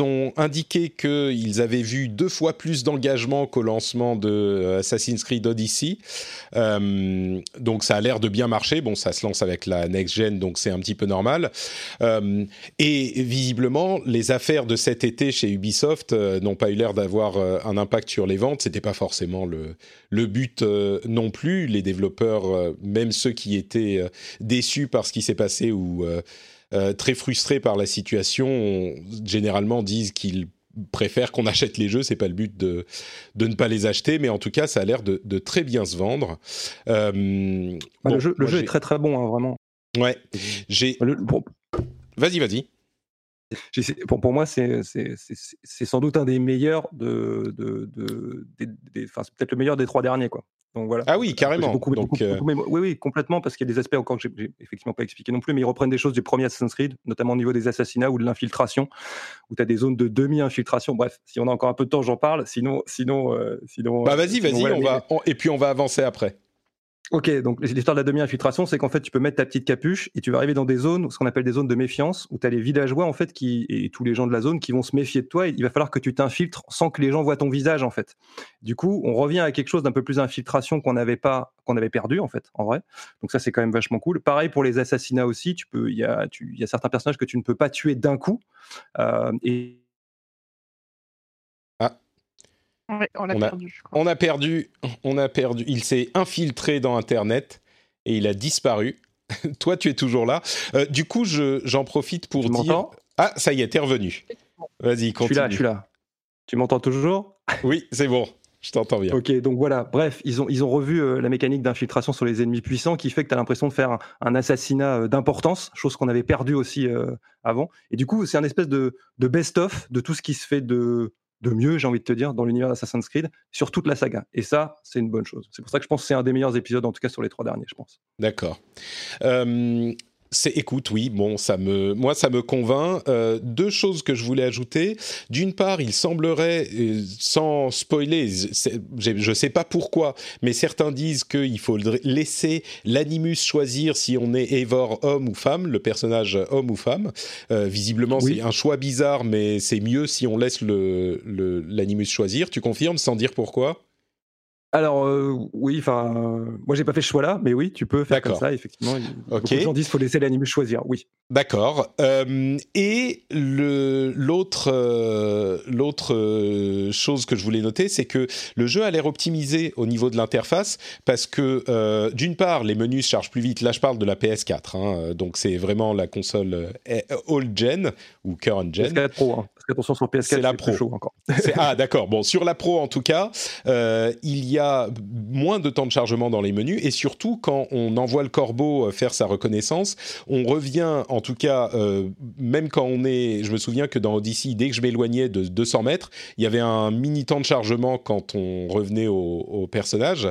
ont indiqué qu'ils avaient vu deux fois plus d'engagement qu'au lancement de euh, Assassin's Creed Odyssey. Euh, donc ça a l'air de bien marcher. Bon, ça se lance avec la next gen, donc c'est un petit peu normal. Et visiblement, les affaires de cet été chez Ubisoft n'ont pas eu l'air d'avoir un impact sur les ventes. C'était pas forcément le le but non plus. Les développeurs, même ceux qui étaient des déçus par ce qui s'est passé ou euh, euh, très frustrés par la situation, généralement disent qu'ils préfèrent qu'on achète les jeux. C'est pas le but de, de ne pas les acheter, mais en tout cas, ça a l'air de, très bien se vendre.
Euh, bah, le jeu, le jeu est très très bon, hein, vraiment.
Ouais. J'ai. Vas-y, vas-y.
Pour, pour, moi, c'est sans doute un des meilleurs de, de, de, peut-être le meilleur des trois derniers, quoi voilà.
Ah oui, carrément.
Beaucoup, Donc, euh, oui, oui, complètement, parce qu'il y a des aspects encore que j'ai effectivement pas expliqué non plus, mais ils reprennent des choses du premier Assassin's Creed, notamment au niveau des assassinats ou de l'infiltration, où tu as des zones de demi-infiltration. Bref, si on a encore un peu de temps, j'en parle. Sinon, sinon, euh, sinon.
Bah vas-y, vas-y, on va, et puis on va avancer après.
Ok, donc l'histoire de la demi-infiltration, c'est qu'en fait, tu peux mettre ta petite capuche et tu vas arriver dans des zones, ce qu'on appelle des zones de méfiance, où tu as les villageois, en fait, qui, et tous les gens de la zone qui vont se méfier de toi. Et il va falloir que tu t'infiltres sans que les gens voient ton visage, en fait. Du coup, on revient à quelque chose d'un peu plus infiltration qu'on n'avait pas, qu'on avait perdu, en fait, en vrai. Donc ça, c'est quand même vachement cool. Pareil pour les assassinats aussi, tu peux, il y a, y a certains personnages que tu ne peux pas tuer d'un coup. Euh, et
on a, perdu.
On a perdu. On a perdu. Il s'est infiltré dans Internet et il a disparu. Toi, tu es toujours là. Euh, du coup, j'en profite pour dire. Ah, ça y est, t'es revenu. Vas-y, continue.
Je suis là, je suis là. Tu m'entends toujours?
Oui, c'est bon. Je t'entends bien.
Ok, donc voilà. Bref, ils ont, ils ont revu euh, la mécanique d'infiltration sur les ennemis puissants qui fait que tu as l'impression de faire un, assassinat euh, d'importance, chose qu'on avait perdu aussi avant. Et du coup, c'est un espèce de, de best-of de tout ce qui se fait de, de mieux, j'ai envie de te dire, dans l'univers d'Assassin's Creed, sur toute la saga. Et ça, c'est une bonne chose. C'est pour ça que je pense que c'est un des meilleurs épisodes, en tout cas sur les trois derniers, je pense.
D'accord. C'est écoute, oui, bon, ça me, moi, ça me convainc. Euh, deux choses que je voulais ajouter. D'une part, il semblerait, euh, sans spoiler, je ne sais pas pourquoi, mais certains disent qu'il faut laisser l'animus choisir si on est Eivor homme ou femme, le personnage homme ou femme. Euh, visiblement, c'est un choix bizarre, mais c'est mieux si on laisse l'animus le, l'animus choisir. Tu confirmes sans dire pourquoi?
Alors oui, enfin, moi j'ai pas fait ce choix-là, mais oui, tu peux faire comme ça, effectivement. Ok. Beaucoup de faut laisser l'anime choisir, oui.
D'accord. et l'autre l'autre chose que je voulais noter, c'est que le jeu a l'air optimisé au niveau de l'interface parce que d'une part, les menus se chargent plus vite. Là, je parle de la PS4, hein, donc c'est vraiment la console old gen ou current gen.
PS4 Pro, hein, parce qu'attention sur PS4, c'est la Pro. Chaud encore.
ah d'accord. Bon, sur la Pro en tout cas, il y a moins de temps de chargement dans les menus et surtout quand on envoie le corbeau euh, faire sa reconnaissance, on revient, en tout cas, euh, même quand on est, je me souviens que dans Odyssey, dès que je m'éloignais de 200 mètres, il y avait un mini temps de chargement quand on revenait au, personnage,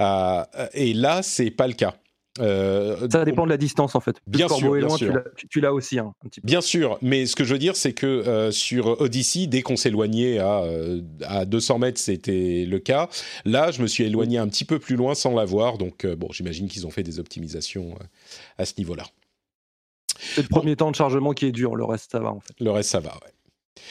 euh, et là, c'est pas le cas.
Euh, ça dépend de la distance en fait.
Bien sûr, bien sûr.
Tu l'as aussi hein, un petit
peu. Bien sûr, mais ce que je veux dire, c'est que euh, sur Odyssey, dès qu'on s'éloignait à, euh, à 200 mètres, c'était le cas. Là, je me suis éloigné un petit peu plus loin sans l'avoir, donc bon, j'imagine qu'ils ont fait des optimisations à ce niveau-là.
C'est le premier temps de chargement qui est dur, le reste ça va en fait.
Le reste ça va, ouais.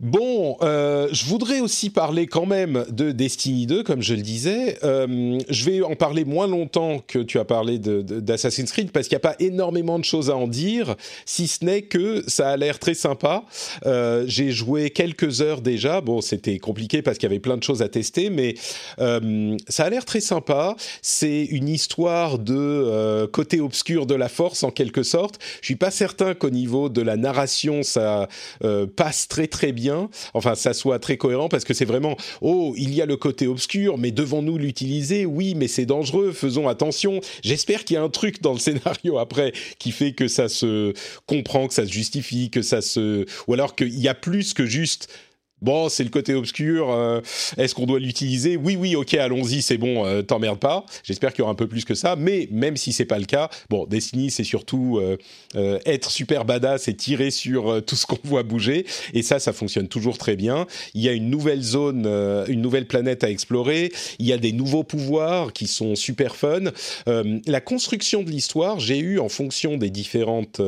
Bon, euh, je voudrais aussi parler quand même de Destiny 2, comme je le disais. Euh, je vais en parler moins longtemps que tu as parlé d'Assassin's Creed, parce qu'il n'y a pas énormément de choses à en dire, si ce n'est que ça a l'air très sympa. Euh, j'ai joué quelques heures déjà. Bon, c'était compliqué parce qu'il y avait plein de choses à tester, mais ça a l'air très sympa. C'est une histoire de côté obscur de la force, en quelque sorte. Je suis pas certain qu'au niveau de la narration, ça passe très très bien enfin ça soit très cohérent parce que c'est vraiment oh il y a le côté obscur mais devons-nous l'utiliser? Oui mais c'est dangereux, faisons attention. J'espère qu'il y a un truc dans le scénario après qui fait que ça se comprend, que ça se justifie, que ça se ou alors qu'il y a plus que juste Bon, c'est le côté obscur. Euh, est-ce qu'on doit l'utiliser? Oui, oui, ok, allons-y, c'est bon, euh, t'emmerdes pas. J'espère qu'il y aura un peu plus que ça. Mais même si c'est pas le cas, bon, Destiny, c'est surtout euh, être super badass et tirer sur tout ce qu'on voit bouger. Et ça, ça fonctionne toujours très bien. Il y a une nouvelle zone, une nouvelle planète à explorer. Il y a des nouveaux pouvoirs qui sont super fun. la construction de l'histoire, j'ai eu en fonction des différentes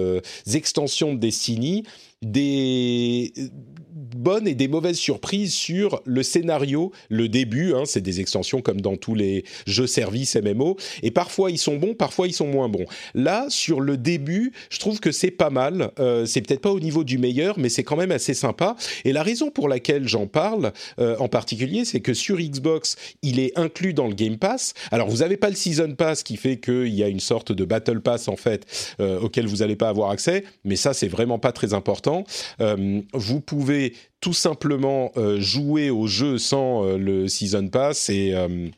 extensions de Destiny des bonnes et des mauvaises surprises sur le scénario, le début. Hein, c'est des extensions comme dans tous les jeux services MMO. Et parfois ils sont bons, parfois ils sont moins bons. Là, sur le début, je trouve que c'est pas mal. Euh, c'est peut-être pas au niveau du meilleur, mais c'est quand même assez sympa. Et la raison pour laquelle j'en parle euh, en particulier, c'est que sur Xbox, il est inclus dans le Game Pass. Alors vous n'avez pas le Season Pass qui fait qu'il y a une sorte de Battle Pass en fait euh, auquel vous n'allez pas avoir accès, mais ça c'est vraiment pas très important. vous pouvez tout simplement euh, jouer au jeu sans euh, le Season Pass et euh,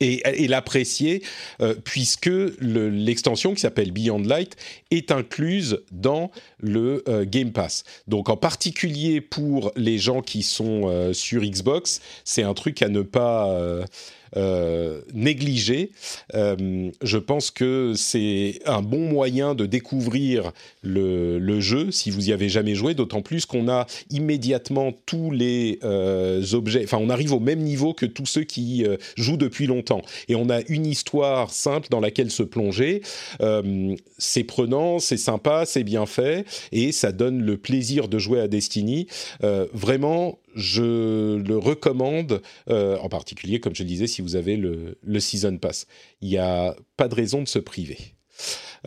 et, l'apprécier puisque l'extension qui s'appelle Beyond Light est incluse dans le Game Pass. Donc en particulier pour les gens qui sont sur Xbox, c'est un truc à ne pas euh, négligé. Euh, je pense que c'est un bon moyen de découvrir le, jeu si vous y avez jamais joué, d'autant plus qu'on a immédiatement tous les euh, objets, enfin on arrive au même niveau que tous ceux qui jouent depuis longtemps. Et on a une histoire simple dans laquelle se plonger. c'est prenant, c'est sympa, c'est bien fait, et ça donne le plaisir de jouer à Destiny. vraiment, je le recommande, euh, en particulier, comme je le disais, si vous avez le, Season Pass. Il n'y a pas de raison de se priver.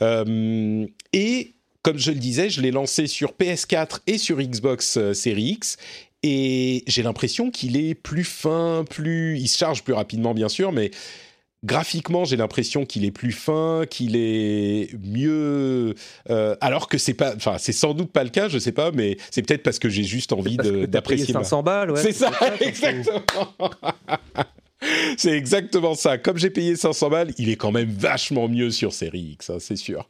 Euh, et comme je le disais, je l'ai lancé sur PS4 et sur Xbox euh, Series X. Et j'ai l'impression qu'il est plus fin, plus. Il se charge plus rapidement, bien sûr, mais graphiquement, j'ai l'impression qu'il est plus fin, qu'il est mieux. Euh, alors que c'est pas, enfin, c'est sans doute pas le cas, je sais pas, mais c'est peut-être parce que j'ai juste envie d'apprécier.
500 balles, ouais.
C'est ça, exactement. c'est exactement ça. Comme j'ai payé 500 balles, il est quand même vachement mieux sur Série X, hein, c'est sûr.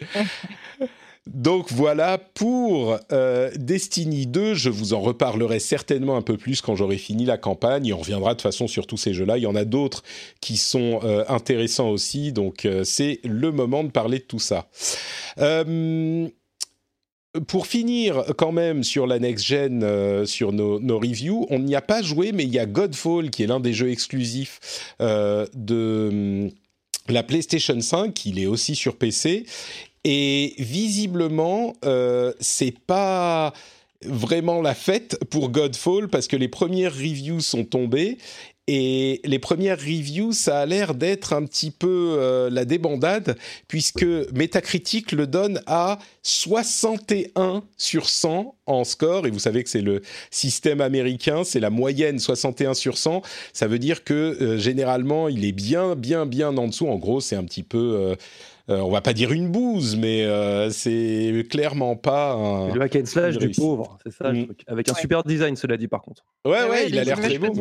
Donc voilà pour euh, Destiny 2. Je vous en reparlerai certainement un peu plus quand j'aurai fini la campagne. On reviendra de toute façon sur tous ces jeux-là. Il y en a d'autres qui sont euh, intéressants aussi. Donc euh, c'est le moment de parler de tout ça. pour finir quand même sur la next-gen, sur nos, nos, reviews, on n'y a pas joué, mais il y a Godfall qui est l'un des jeux exclusifs de la PlayStation 5, il est aussi sur PC, et visiblement, euh, c'est pas vraiment la fête pour Godfall parce que les premières reviews sont tombées Et les premières reviews, ça a l'air d'être un petit peu euh, la débandade, puisque Metacritic le donne à 61 sur 100 en score. Et vous savez que c'est le système américain, c'est la moyenne 61 sur 100. Ça veut dire que euh, généralement, il est bien, bien, bien en dessous. En gros, c'est un petit peu... Euh, on va pas dire une bouse, mais euh, c'est clairement pas un.
Le hack and slash du pauvre, c'est ça mm. Avec un super design, cela dit, par contre.
Ouais, ouais, il a l'air très beau.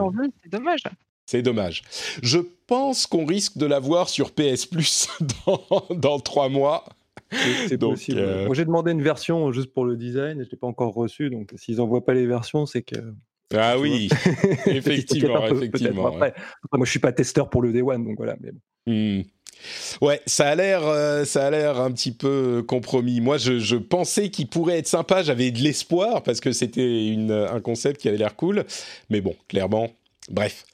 C'est dommage.
C'est dommage. Je pense qu'on risque de l'avoir sur PS Plus dans, dans trois mois.
C'est possible. Euh, Moi, j'ai demandé une version juste pour le design et je l'ai pas encore reçu. Donc, s'ils n'envoient pas les versions, c'est que.
Ah oui, effectivement, effectivement.
Après, moi, je suis pas testeur pour le Day One, donc voilà. Mais
hmm. Ouais, ça a l'air, euh, ça a l'air un petit peu compromis. Moi, je, pensais qu'il pourrait être sympa. J'avais de l'espoir parce que c'était un concept qui avait l'air cool. Mais bon, clairement, bref.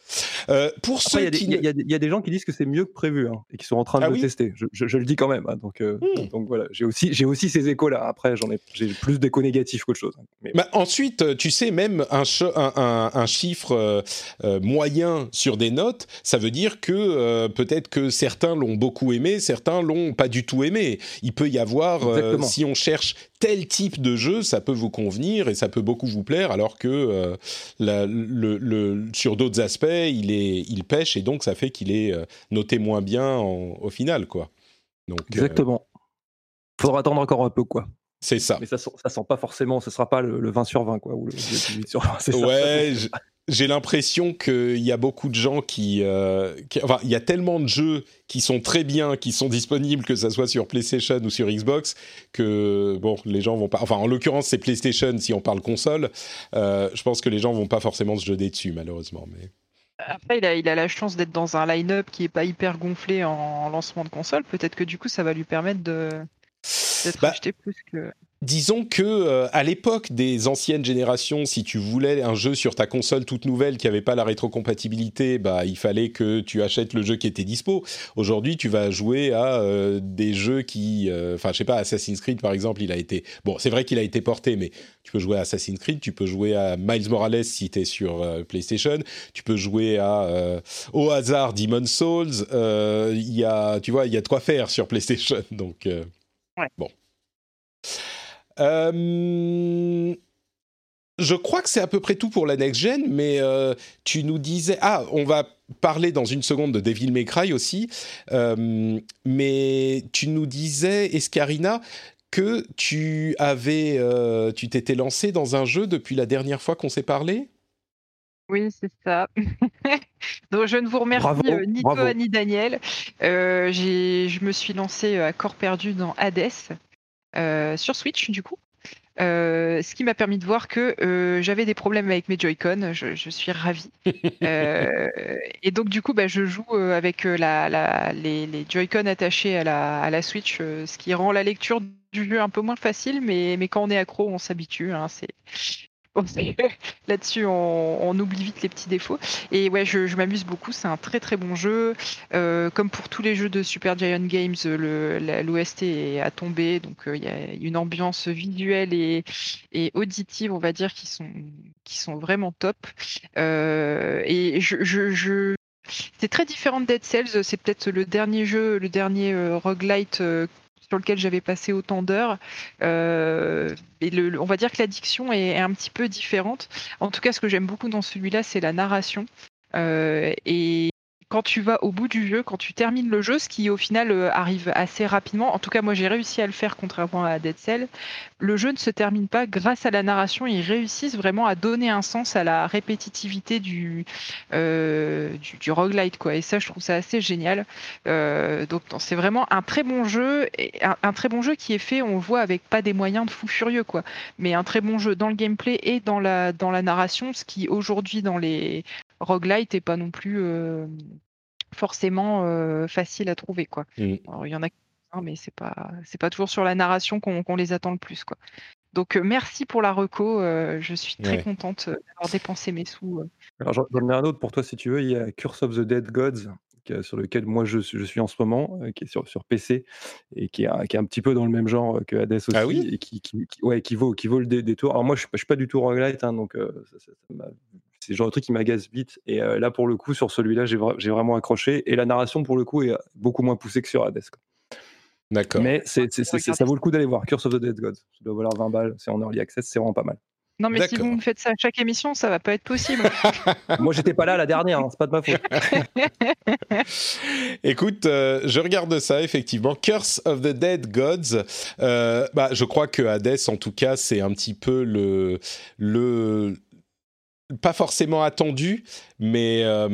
Euh, pour ceux il y, a des gens qui disent que c'est mieux que prévu hein, et qui sont en train de ah le tester. Je, le dis quand même. Hein, donc, euh, hmm. donc voilà, j'ai aussi, j'ai aussi ces échos-là. Après, j'en ai, j'ai plus d'échos négatifs qu'autre chose. Hein,
mais... Bah, ensuite, euh, tu sais, même un, un, un, chiffre moyen sur des notes, ça veut dire que peut-être que certains l'ont beaucoup aimé, certains l'ont pas du tout aimé. Il peut y avoir, si on cherche tel type de jeu, ça peut vous convenir et ça peut beaucoup vous plaire, alors que le, sur d'autres aspects, il, pêche et donc ça fait qu'il est euh, noté moins bien au final, quoi.
Donc, euh, Exactement. Faudra attendre encore un peu, quoi.
C'est ça.
Mais ça, ça sent pas forcément, ce sera pas le, 20 sur 20, quoi, ou le 18 sur 20.
Ouais, j'ai l'impression qu'il y a beaucoup de gens qui, euh, qui, Enfin, il y a tellement de jeux qui sont très bien, qui sont disponibles, que ça soit sur PlayStation ou sur Xbox, que, bon, les gens vont pas... Enfin, en l'occurrence, c'est PlayStation si on parle console. je pense que les gens vont pas forcément se jeter dessus, malheureusement. Mais...
Après, il a, la chance d'être dans un line-up qui est pas hyper gonflé en lancement de console. Peut-être que du coup, ça va lui permettre de bah, acheté plus que.
Disons que euh, à l'époque des anciennes générations, si tu voulais un jeu sur ta console toute nouvelle qui n'avait pas la rétrocompatibilité, bah il fallait que tu achètes le jeu qui était dispo. Aujourd'hui, tu vas jouer à euh, des jeux qui, euh, enfin je sais pas, Assassin's Creed par exemple, il a été, bon c'est vrai qu'il a été porté, mais tu peux jouer à Assassin's Creed, tu peux jouer à Miles Morales si tu es sur PlayStation, tu peux jouer à au hasard Demon Souls, il y a, tu vois, il y a de quoi faire sur PlayStation, donc bon. Euh, je crois que c'est à peu près tout pour la next gen, mais euh, tu nous disais ah on va parler dans une seconde de Devil May Cry aussi, euh, mais tu nous disais Escarina que tu avais tu t'étais lancé dans un jeu depuis la dernière fois qu'on s'est parlé?
Oui, c'est ça. Donc, je ne vous remercie ni toi ni Daniel. je me suis lancé à corps perdu dans Hades. Euh, sur Switch du coup. Euh, ce qui m'a permis de voir que euh, j'avais des problèmes avec mes Joy-Con. Je, suis ravie. et donc, du coup, bah, je joue avec la, les, Joy-Con attachés à la, à la Switch, ce qui rend la lecture du jeu un peu moins facile, mais, mais quand on est accro, on s'habitue. Hein, c'est Là-dessus, on, oublie vite les petits défauts. Et ouais, je, m'amuse beaucoup. C'est un très très bon jeu. Euh, comme pour tous les jeux de Super Giant Games, l'OST est à tomber. Donc euh, il y a une ambiance visuelle et, auditive, on va dire, qui sont, vraiment top. Euh, et je, c'est très différent de Dead Cells. C'est peut-être le dernier jeu, le dernier roguelite sur lequel j'avais passé autant d'heures. Euh, le, on va dire que l'addiction est, un petit peu différente. En tout cas, ce que j'aime beaucoup dans celui-là, c'est la narration. Euh, et quand tu vas au bout du jeu, quand tu termines le jeu, ce qui au final euh, arrive assez rapidement, en tout cas moi j'ai réussi à le faire contrairement à Dead Cell, le jeu ne se termine pas grâce à la narration, ils réussissent vraiment à donner un sens à la répétitivité du, euh, du, roguelite quoi. Et ça je trouve ça assez génial. Euh, donc c'est vraiment un très bon jeu, et un, très bon jeu qui est fait, on le voit avec pas des moyens de fou furieux quoi, mais un très bon jeu dans le gameplay et dans la, dans la narration, ce qui aujourd'hui dans les roguelite est pas non plus forcément facile à trouver quoi. Mmh. il y en a mais c'est pas c'est pas toujours sur la narration qu'on les attend le plus quoi. Donc merci pour la reco, je suis très contente d'avoir dépensé mes sous.
Alors j'en ai un autre pour toi si tu veux, il y a Curse of the Dead Gods sur lequel moi je, je, suis en ce moment, qui est sur, sur PC et qui est, qui est, un petit peu dans le même genre que Hades
ah
aussi, et qui, qui, ouais, qui, vaut, qui vaut le détour. Alors moi je ne suis, pas du tout roguelite, hein, donc ça, c'est le genre de truc qui m'agace vite. Et là, pour le coup, sur celui-là, j'ai vraiment accroché. Et la narration, pour le coup, est beaucoup moins poussée que sur Hades.
D'accord.
Mais c'est, ça vaut le coup d'aller voir. Curse of the Dead Gods. Ça doit valoir 20 balles. C'est en early access. C'est vraiment pas mal.
Non, mais si vous me faites ça à chaque émission, ça va pas être possible.
Moi, j'étais pas là la dernière, hein, c'est pas de ma faute.
Écoute, euh, je regarde ça effectivement. Curse of the Dead Gods. Euh, bah, je crois que Hades, en tout cas, c'est un petit peu le le pas forcément attendu, mais euh,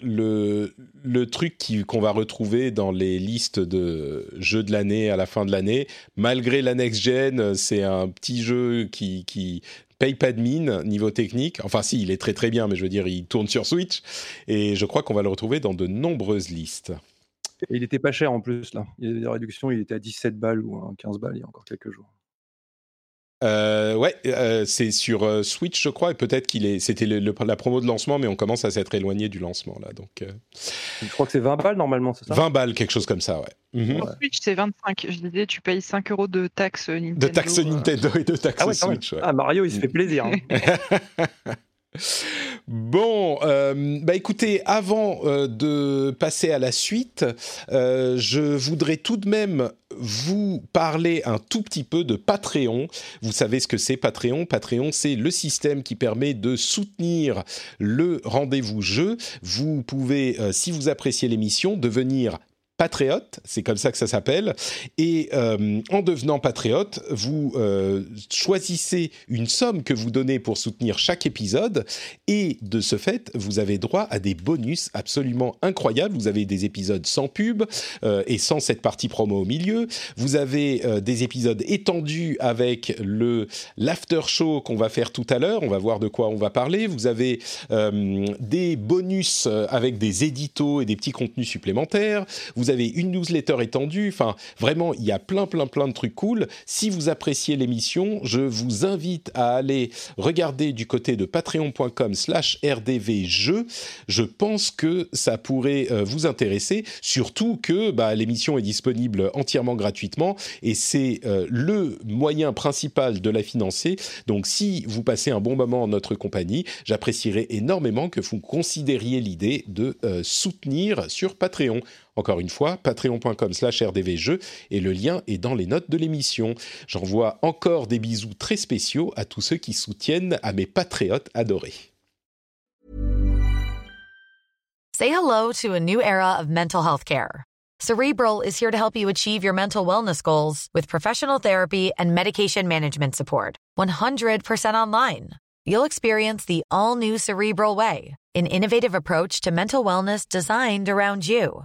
le, le truc qu'on va retrouver dans les listes de jeux de l'année à la fin de l'année, malgré la next-gen, c'est un petit jeu qui, qui paye pas de mine niveau technique. Enfin, si, il est très très bien, mais je veux dire, il tourne sur Switch. Et je crois qu'on va le retrouver dans de nombreuses listes.
Il était pas cher en plus, là. Il y a des réductions, il était à 17 balles ou à 15 balles il y a encore quelques jours.
Euh, ouais, euh, c'est sur euh, Switch, je crois, et peut-être qu'il est. C'était la promo de lancement, mais on commence à s'être éloigné du lancement là. Donc, euh.
je crois que c'est 20 balles normalement, c'est ça?
20 balles, quelque chose comme ça, ouais.
Mhm. Sur Switch, c'est 25. Je disais, tu payes 5 euros de taxes Nintendo.
De taxes Nintendo et de taxes ah Switch. Ouais.
Ah, Mario, il se fait plaisir. Hein.
Bon, euh, bah écoutez, avant euh, de passer à la suite, euh, je voudrais tout de même vous parler un tout petit peu de Patreon. Vous savez ce que c'est Patreon Patreon, c'est le système qui permet de soutenir le rendez-vous jeu. Vous pouvez, si vous appréciez l'émission, devenir patriote, c'est comme ça que ça s'appelle. Et euh, en devenant patriote, vous euh, choisissez une somme que vous donnez pour soutenir chaque épisode, et de ce fait, vous avez droit à des bonus absolument incroyables. Vous avez des épisodes sans pub euh, et sans cette partie promo au milieu. Vous avez des épisodes étendus avec le l'after show qu'on va faire tout à l'heure. On va voir de quoi on va parler. Vous avez des bonus avec des éditos et des petits contenus supplémentaires. Avez une newsletter étendue. Enfin, vraiment, il y a plein, plein, plein de trucs cool. Si vous appréciez l'émission, je vous invite à aller regarder du côté de patreon.com/slash rdvjeux. Je pense que ça pourrait euh, vous intéresser, surtout que bah, l'émission est disponible entièrement gratuitement et c'est euh, le moyen principal de la financer. Donc, si vous passez un bon moment en notre compagnie, j'apprécierais énormément que vous considériez l'idée de euh, soutenir sur Patreon. Encore une fois, patreon.com slash rdvjeux et le lien est dans les notes de l'émission. J'envoie encore des bisous très spéciaux à tous ceux qui soutiennent à mes patriotes adorés.
Say hello to a new era of mental health care. Cerebral is here to help you achieve your mental wellness goals with professional therapy and medication management support. 100% online. You'll experience the all new Cerebral Way, an innovative approach to mental wellness designed around you.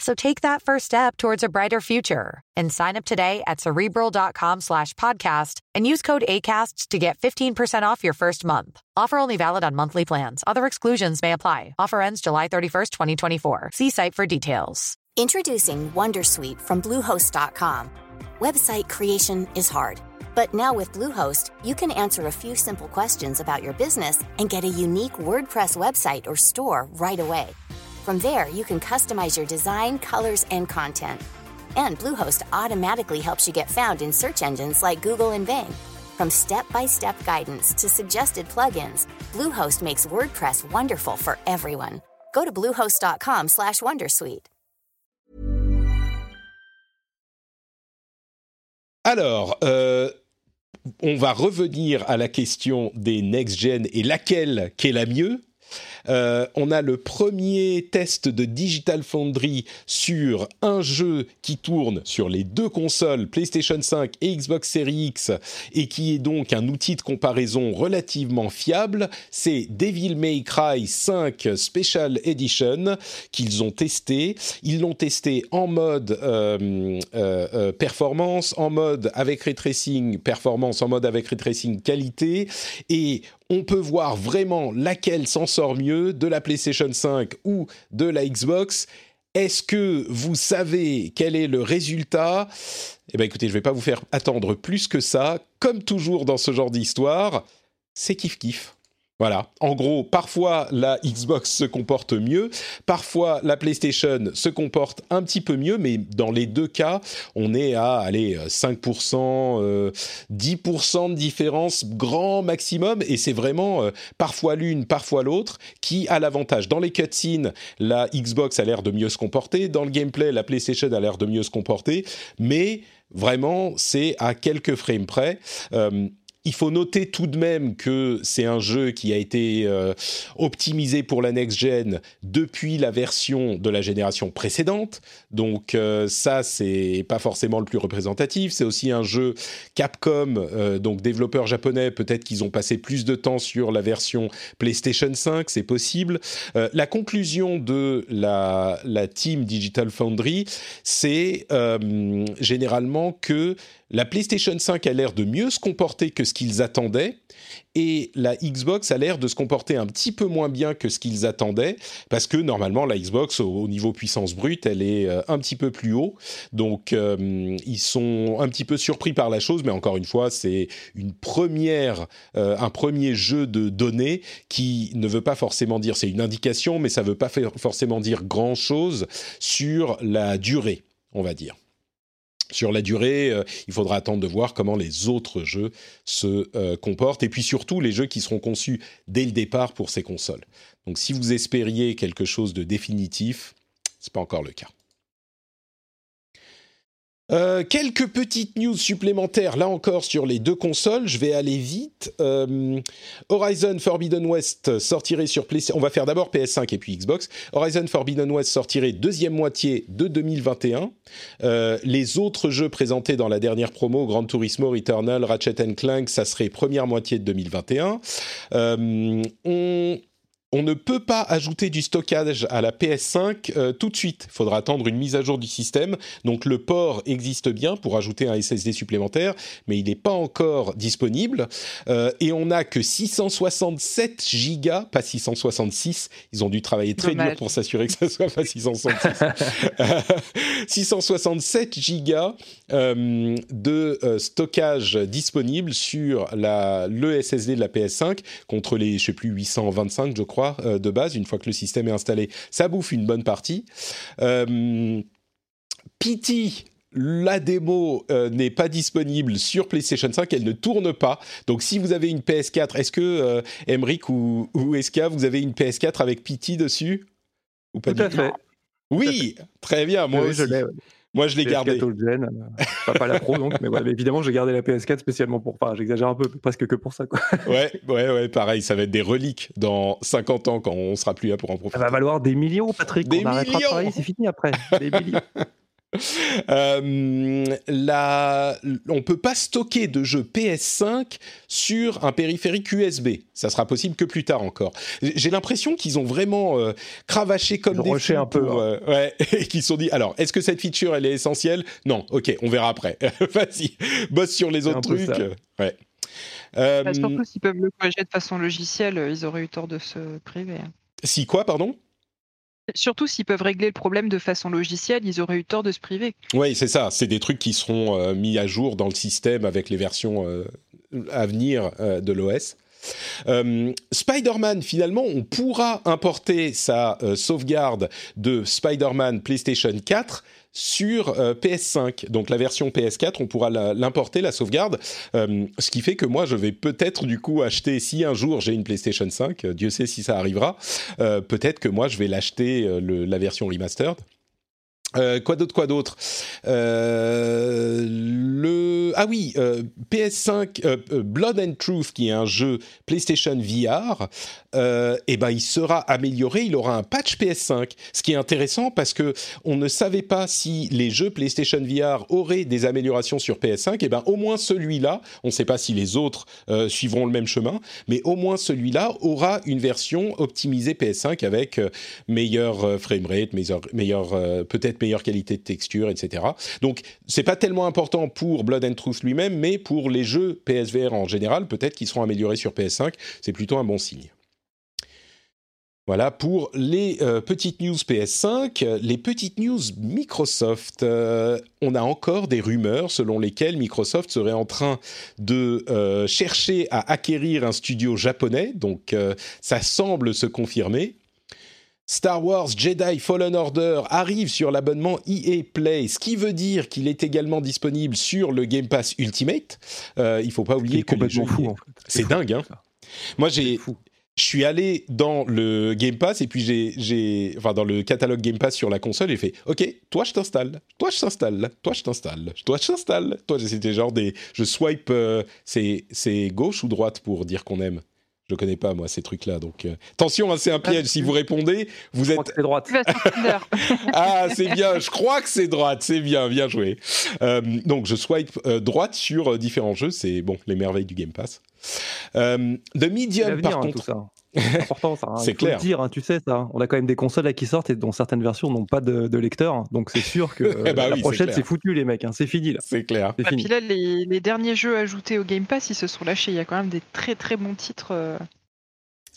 So take that first step towards a brighter future and sign up today at cerebral.com slash podcast and use code ACasts to get 15% off your first month. Offer only valid on monthly plans. Other exclusions may apply. Offer ends July 31st, 2024. See site for details.
Introducing Wondersuite from Bluehost.com. Website creation is hard. But now with Bluehost, you can answer a few simple questions about your business and get a unique WordPress website or store right away. From there, you can customize your design, colors, and content. And Bluehost automatically helps you get found in search engines like Google and Bing. From step-by-step guidance to suggested plugins, Bluehost makes WordPress wonderful for everyone. Go to bluehost.com/wondersuite.
Alors, euh, on va revenir à la question des next-gen et laquelle qu'est la mieux Euh, on a le premier test de Digital Foundry sur un jeu qui tourne sur les deux consoles, PlayStation 5 et Xbox Series X, et qui est donc un outil de comparaison relativement fiable. C'est Devil May Cry 5 Special Edition qu'ils ont testé. Ils l'ont testé en mode euh, euh, performance, en mode avec ray tracing performance, en mode avec ray tracing qualité, et on peut voir vraiment laquelle s'en sort mieux de la PlayStation 5 ou de la Xbox. Est-ce que vous savez quel est le résultat? Eh bien écoutez, je ne vais pas vous faire attendre plus que ça. Comme toujours dans ce genre d'histoire, c'est kiff kiff. Voilà. En gros, parfois la Xbox se comporte mieux, parfois la PlayStation se comporte un petit peu mieux, mais dans les deux cas, on est à allez, 5%, 10% de différence grand maximum, et c'est vraiment euh, parfois l'une, parfois l'autre qui a l'avantage. Dans les cutscenes, la Xbox a l'air de mieux se comporter, dans le gameplay, la PlayStation a l'air de mieux se comporter, mais vraiment, c'est à quelques frames près. Euh, il faut noter tout de même que c'est un jeu qui a été euh, optimisé pour la next-gen depuis la version de la génération précédente. Donc euh, ça, c'est pas forcément le plus représentatif. C'est aussi un jeu Capcom, euh, donc développeur japonais. Peut-être qu'ils ont passé plus de temps sur la version PlayStation 5, c'est possible. la conclusion de la team Digital Foundry, c'est généralement que la PlayStation 5 a l'air de mieux se comporter que ce qu'ils attendaient et la Xbox a l'air de se comporter un petit peu moins bien que ce qu'ils attendaient parce que normalement la Xbox au, niveau puissance brute elle est euh, un petit peu plus haut. Donc euh, ils sont un petit peu surpris par la chose mais encore une fois c'est une première euh, un premier jeu de données qui ne veut pas forcément dire c'est une indication mais ça veut pas forcément dire grand chose sur la durée on va dire sur la durée, euh, il faudra attendre de voir comment les autres jeux se euh, comportent, et puis surtout les jeux qui seront conçus dès le départ pour ces consoles. Donc si vous espériez quelque chose de définitif, ce n'est pas encore le cas. Euh, quelques petites news supplémentaires, là encore sur les deux consoles. Je vais aller vite. Euh, Horizon Forbidden West sortirait sur PlayStation. On va faire d'abord PS5 et puis Xbox. Horizon Forbidden West sortirait deuxième moitié de 2021. Euh, les autres jeux présentés dans la dernière promo, Gran Turismo, Returnal, Ratchet Clank, ça serait première moitié de 2021. on on ne peut pas ajouter du stockage à la PS5 euh, tout de suite. Il faudra attendre une mise à jour du système. Donc le port existe bien pour ajouter un SSD supplémentaire, mais il n'est pas encore disponible. Euh, et on n'a que 667 gigas, pas 666. Ils ont dû travailler très dur pour s'assurer que ça soit pas 666. 667 gigas euh, de stockage disponible sur la, le SSD de la PS5 contre les, je sais plus, 825, je crois euh, de base, une fois que le système est installé, ça bouffe une bonne partie. Euh, PT, la démo euh, n'est pas disponible sur PlayStation 5, elle ne tourne pas. Donc si vous avez une PS4, est-ce que Emric ou, ou Eska, vous avez une PS4 avec PT dessus?
Ou pas Tout à fait.
Oui, très bien, moi aussi. Je moi, je l'ai gardé.
Gen, pas, pas, la Pro, donc, mais, évidemment, j'ai gardé la PS4 spécialement pour. Enfin, j'exagère un peu, presque que pour ça. Quoi.
ouais, ouais, ouais, pareil, ça va être des reliques dans 50 ans quand on sera plus là pour en profiter.
Ça va valoir des millions, Patrick. Des on millions. arrêtera de travailler, c'est fini après. Des millions.
euh, la, on peut pas stocker de jeux PS5 sur un périphérique USB. Ça sera possible que plus tard encore. J'ai l'impression qu'ils ont vraiment euh, cravaché comme des
fous un peu, hein.
euh, ouais, et qu'ils se sont dit alors est-ce que cette feature elle est essentielle? Non, ok, on verra après. Vas-y, bosse sur les autres trucs. Ouais.
Euh, surtout s'ils peuvent le corriger de façon logicielle, ils auraient eu tort de se priver.
Si quoi, pardon?
Surtout s'ils peuvent régler le problème de façon logicielle, ils auraient eu tort de se priver.
Oui, c'est ça. C'est des trucs qui seront euh, mis à jour dans le système avec les versions euh, à venir euh, de l'OS. Spider-Man, finalement, on pourra importer sa sauvegarde de Spider-Man PlayStation 4 sur euh, PS5. Donc la version PS4, on pourra l'importer, la, sauvegarde. Euh, ce qui fait que moi, je vais peut-être du coup acheter, si un jour j'ai une PlayStation 5, euh, Dieu sait si ça arrivera, peut-être que moi, je vais l'acheter la version remastered. Euh, quoi d'autre, quoi d'autre euh, Le ah oui, euh, PS5 euh, euh, Blood and Truth qui est un jeu PlayStation VR, eh ben il sera amélioré, il aura un patch PS5, ce qui est intéressant parce que on ne savait pas si les jeux PlayStation VR auraient des améliorations sur PS5, et eh ben au moins celui-là, on ne sait pas si les autres suivront le même chemin, mais au moins celui-là aura une version optimisée PS5 avec meilleur framerate, meilleur, meilleur peut-être meilleure qualité de texture, etc. Donc, c'est pas tellement important pour Blood and Truth lui-même, mais pour les jeux PSVR en général, peut-être qu'ils seront améliorés sur PS5. C'est plutôt un bon signe. Voilà pour les euh, petites news PS5. Les petites news Microsoft. Euh, on a encore des rumeurs selon lesquelles Microsoft serait en train de euh, chercher à acquérir un studio japonais. Donc ça semble se confirmer. Star Wars Jedi Fallen Order arrive sur l'abonnement EA Play, ce qui veut dire qu'il est également disponible sur le Game Pass Ultimate. il ne faut pas oublier que
fou, en
c'est dingue. Hein. Moi, j'ai je suis allé dans le Game Pass et puis j'ai, enfin dans le catalogue Game Pass sur la console, j'ai fait, ok, toi je t'installe, toi je t'installe, toi je t'installe, toi je t'installe, toi c'était genre des, je swipe, euh, c'est c'est gauche ou droite pour dire qu'on aime. Je connais pas moi ces trucs-là, donc euh, attention, hein, c'est un piège. Si vous répondez, vous
je
êtes.
Crois que droite.
ah, c'est bien. Je crois que c'est droite. C'est bien, bien joué. Euh, donc je swipe droite sur différents jeux. C'est bon, les merveilles du Game Pass. Euh, The Medium, par hein, contre.
C'est important ça. Hein.
c'est clair.
dire, hein, tu sais ça. On a quand même des consoles qui sortent et dont certaines versions n'ont pas de, lecteur. Donc c'est sûr que eh bah la prochaine c'est foutu les mecs. C'est fini là.
C'est clair.
Et puis là les, derniers jeux ajoutés au Game Pass ils se sont lâchés. Il y a quand même des très très bons titres. Euh.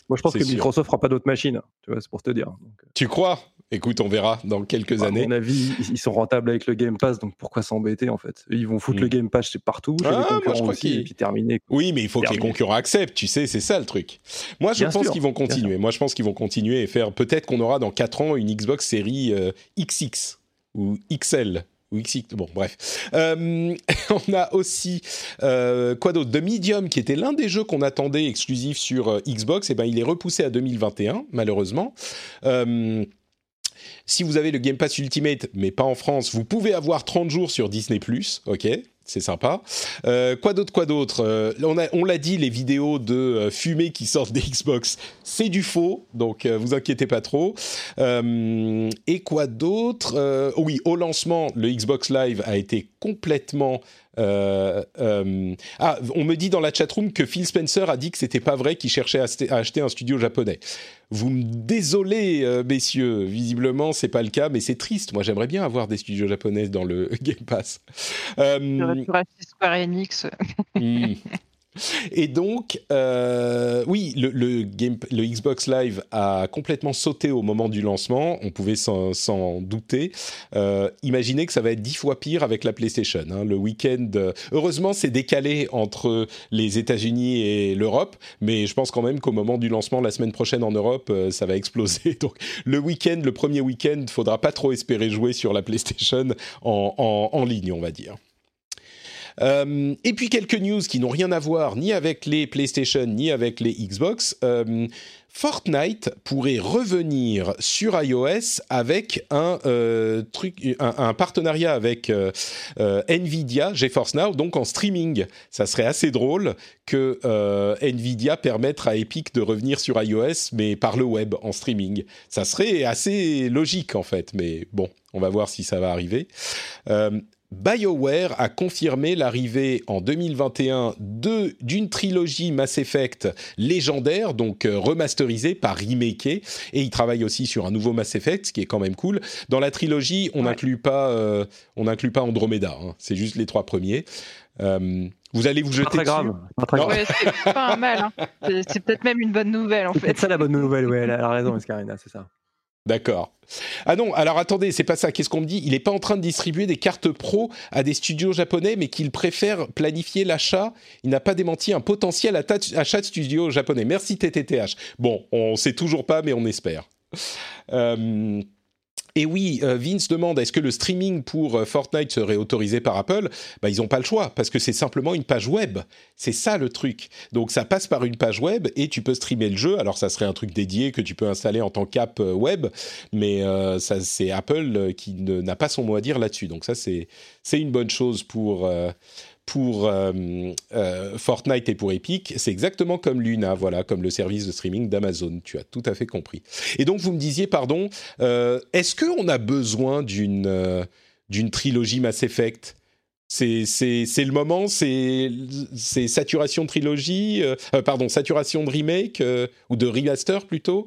Moi je pense que Microsoft fera pas d'autres machines. Tu vois, c'est pour te dire. Euh.
Tu crois? Écoute, on verra dans quelques années.
À mon avis, ils sont rentables avec le Game Pass, donc pourquoi s'embêter en fait? Ils vont foutre le mm. Game Pass partout, chez ah, les concurrents aussi, et puis terminer.
Oui, mais il faut que les concurrents acceptent, tu sais, c'est ça le truc. Moi, je pense qu'ils vont continuer. Moi, je pense qu'ils vont continuer et faire. Peut-être qu'on aura dans 4 ans une Xbox série XX euh, ou XL bon bref. Euh, on a aussi euh, quoi d'autre? The Medium, qui était l'un des jeux qu'on attendait exclusif sur Xbox, et eh ben il est repoussé à 2021 malheureusement. Euh, si vous avez le Game Pass Ultimate, mais pas en France, vous pouvez avoir 30 jours sur Disney ⁇ ok? C'est sympa. Euh, quoi d'autre, quoi d'autre euh, On l'a dit, les vidéos de euh, fumée qui sortent des Xbox, c'est du faux, donc vous inquiétez pas trop. et quoi d'autre Oui, au lancement, le Xbox Live a été complètement euh, euh, ah, on me dit dans la chatroom que Phil Spencer a dit que c'était pas vrai qu'il cherchait à, acheter un studio japonais. Vous me désolez, euh, messieurs. Visiblement, c'est pas le cas, mais c'est triste. Moi, j'aimerais bien avoir des studios japonais dans le Game Pass.
Square Enix.
Hmm. Et donc, euh, oui, le, Xbox Live a complètement sauté au moment du lancement. On pouvait s'en douter. Euh, imaginez que ça va être dix fois pire avec la PlayStation. Hein. Le week-end, heureusement, c'est décalé entre les États-Unis et l'Europe, mais je pense quand même qu'au moment du lancement la semaine prochaine en Europe, euh, ça va exploser. Donc, le week-end, le premier week-end, faudra pas trop espérer jouer sur la PlayStation en ligne, on va dire. Euh, et puis quelques news qui n'ont rien à voir ni avec les PlayStation ni avec les Xbox. Euh, Fortnite pourrait revenir sur iOS avec un euh, truc, un, partenariat avec Nvidia, GeForce Now, donc en streaming. Ça serait assez drôle que Nvidia permette à Epic de revenir sur iOS, mais par le web en streaming. Ça serait assez logique en fait, mais bon, on va voir si ça va arriver. BioWare a confirmé l'arrivée en 2021 d'une trilogie Mass Effect légendaire, donc euh, remasterisée par remake, et il travaille aussi sur un nouveau Mass Effect, ce qui est quand même cool. Dans la trilogie, on n'inclut pas, euh, on n'inclut pas Andromeda, hein. c'est juste les trois premiers. Euh, vous allez vous jeter
très grave.
c'est pas un mal. Hein. C'est peut-être même une bonne nouvelle en fait.
C'est ça la bonne nouvelle, ouais, elle a raison, Escarina, c'est ça.
D'accord. Ah non, alors attendez, c'est pas ça. Qu'est-ce qu'on me dit? Il n'est pas en train de distribuer des cartes pro à des studios japonais, mais qu'il préfère planifier l'achat. Il n'a pas démenti un potentiel achat de studios japonais. Merci TTTH. Bon, on sait toujours pas, mais on espère. Euh, et oui, euh, Vince demande est-ce que le streaming pour euh, Fortnite serait autorisé par Apple? Bah, Ils n'ont pas le choix parce que c'est simplement une page web. C'est ça le truc. Donc ça passe par une page web et tu peux streamer le jeu. Alors ça serait un truc dédié que tu peux installer en tant qu'app euh, web, mais ça c'est Apple qui n'a pas son mot à dire là-dessus. Donc ça c'est une bonne chose pour euh, euh, Fortnite et pour Epic, c'est exactement comme Luna, voilà, comme le service de streaming d'Amazon. Tu as tout à fait compris. Et donc vous me disiez, pardon, euh, est-ce qu'on a besoin d'une d'une trilogie Mass Effect? C'est, le moment, c'est, saturation de trilogie, pardon, saturation de remake ou de remaster plutôt?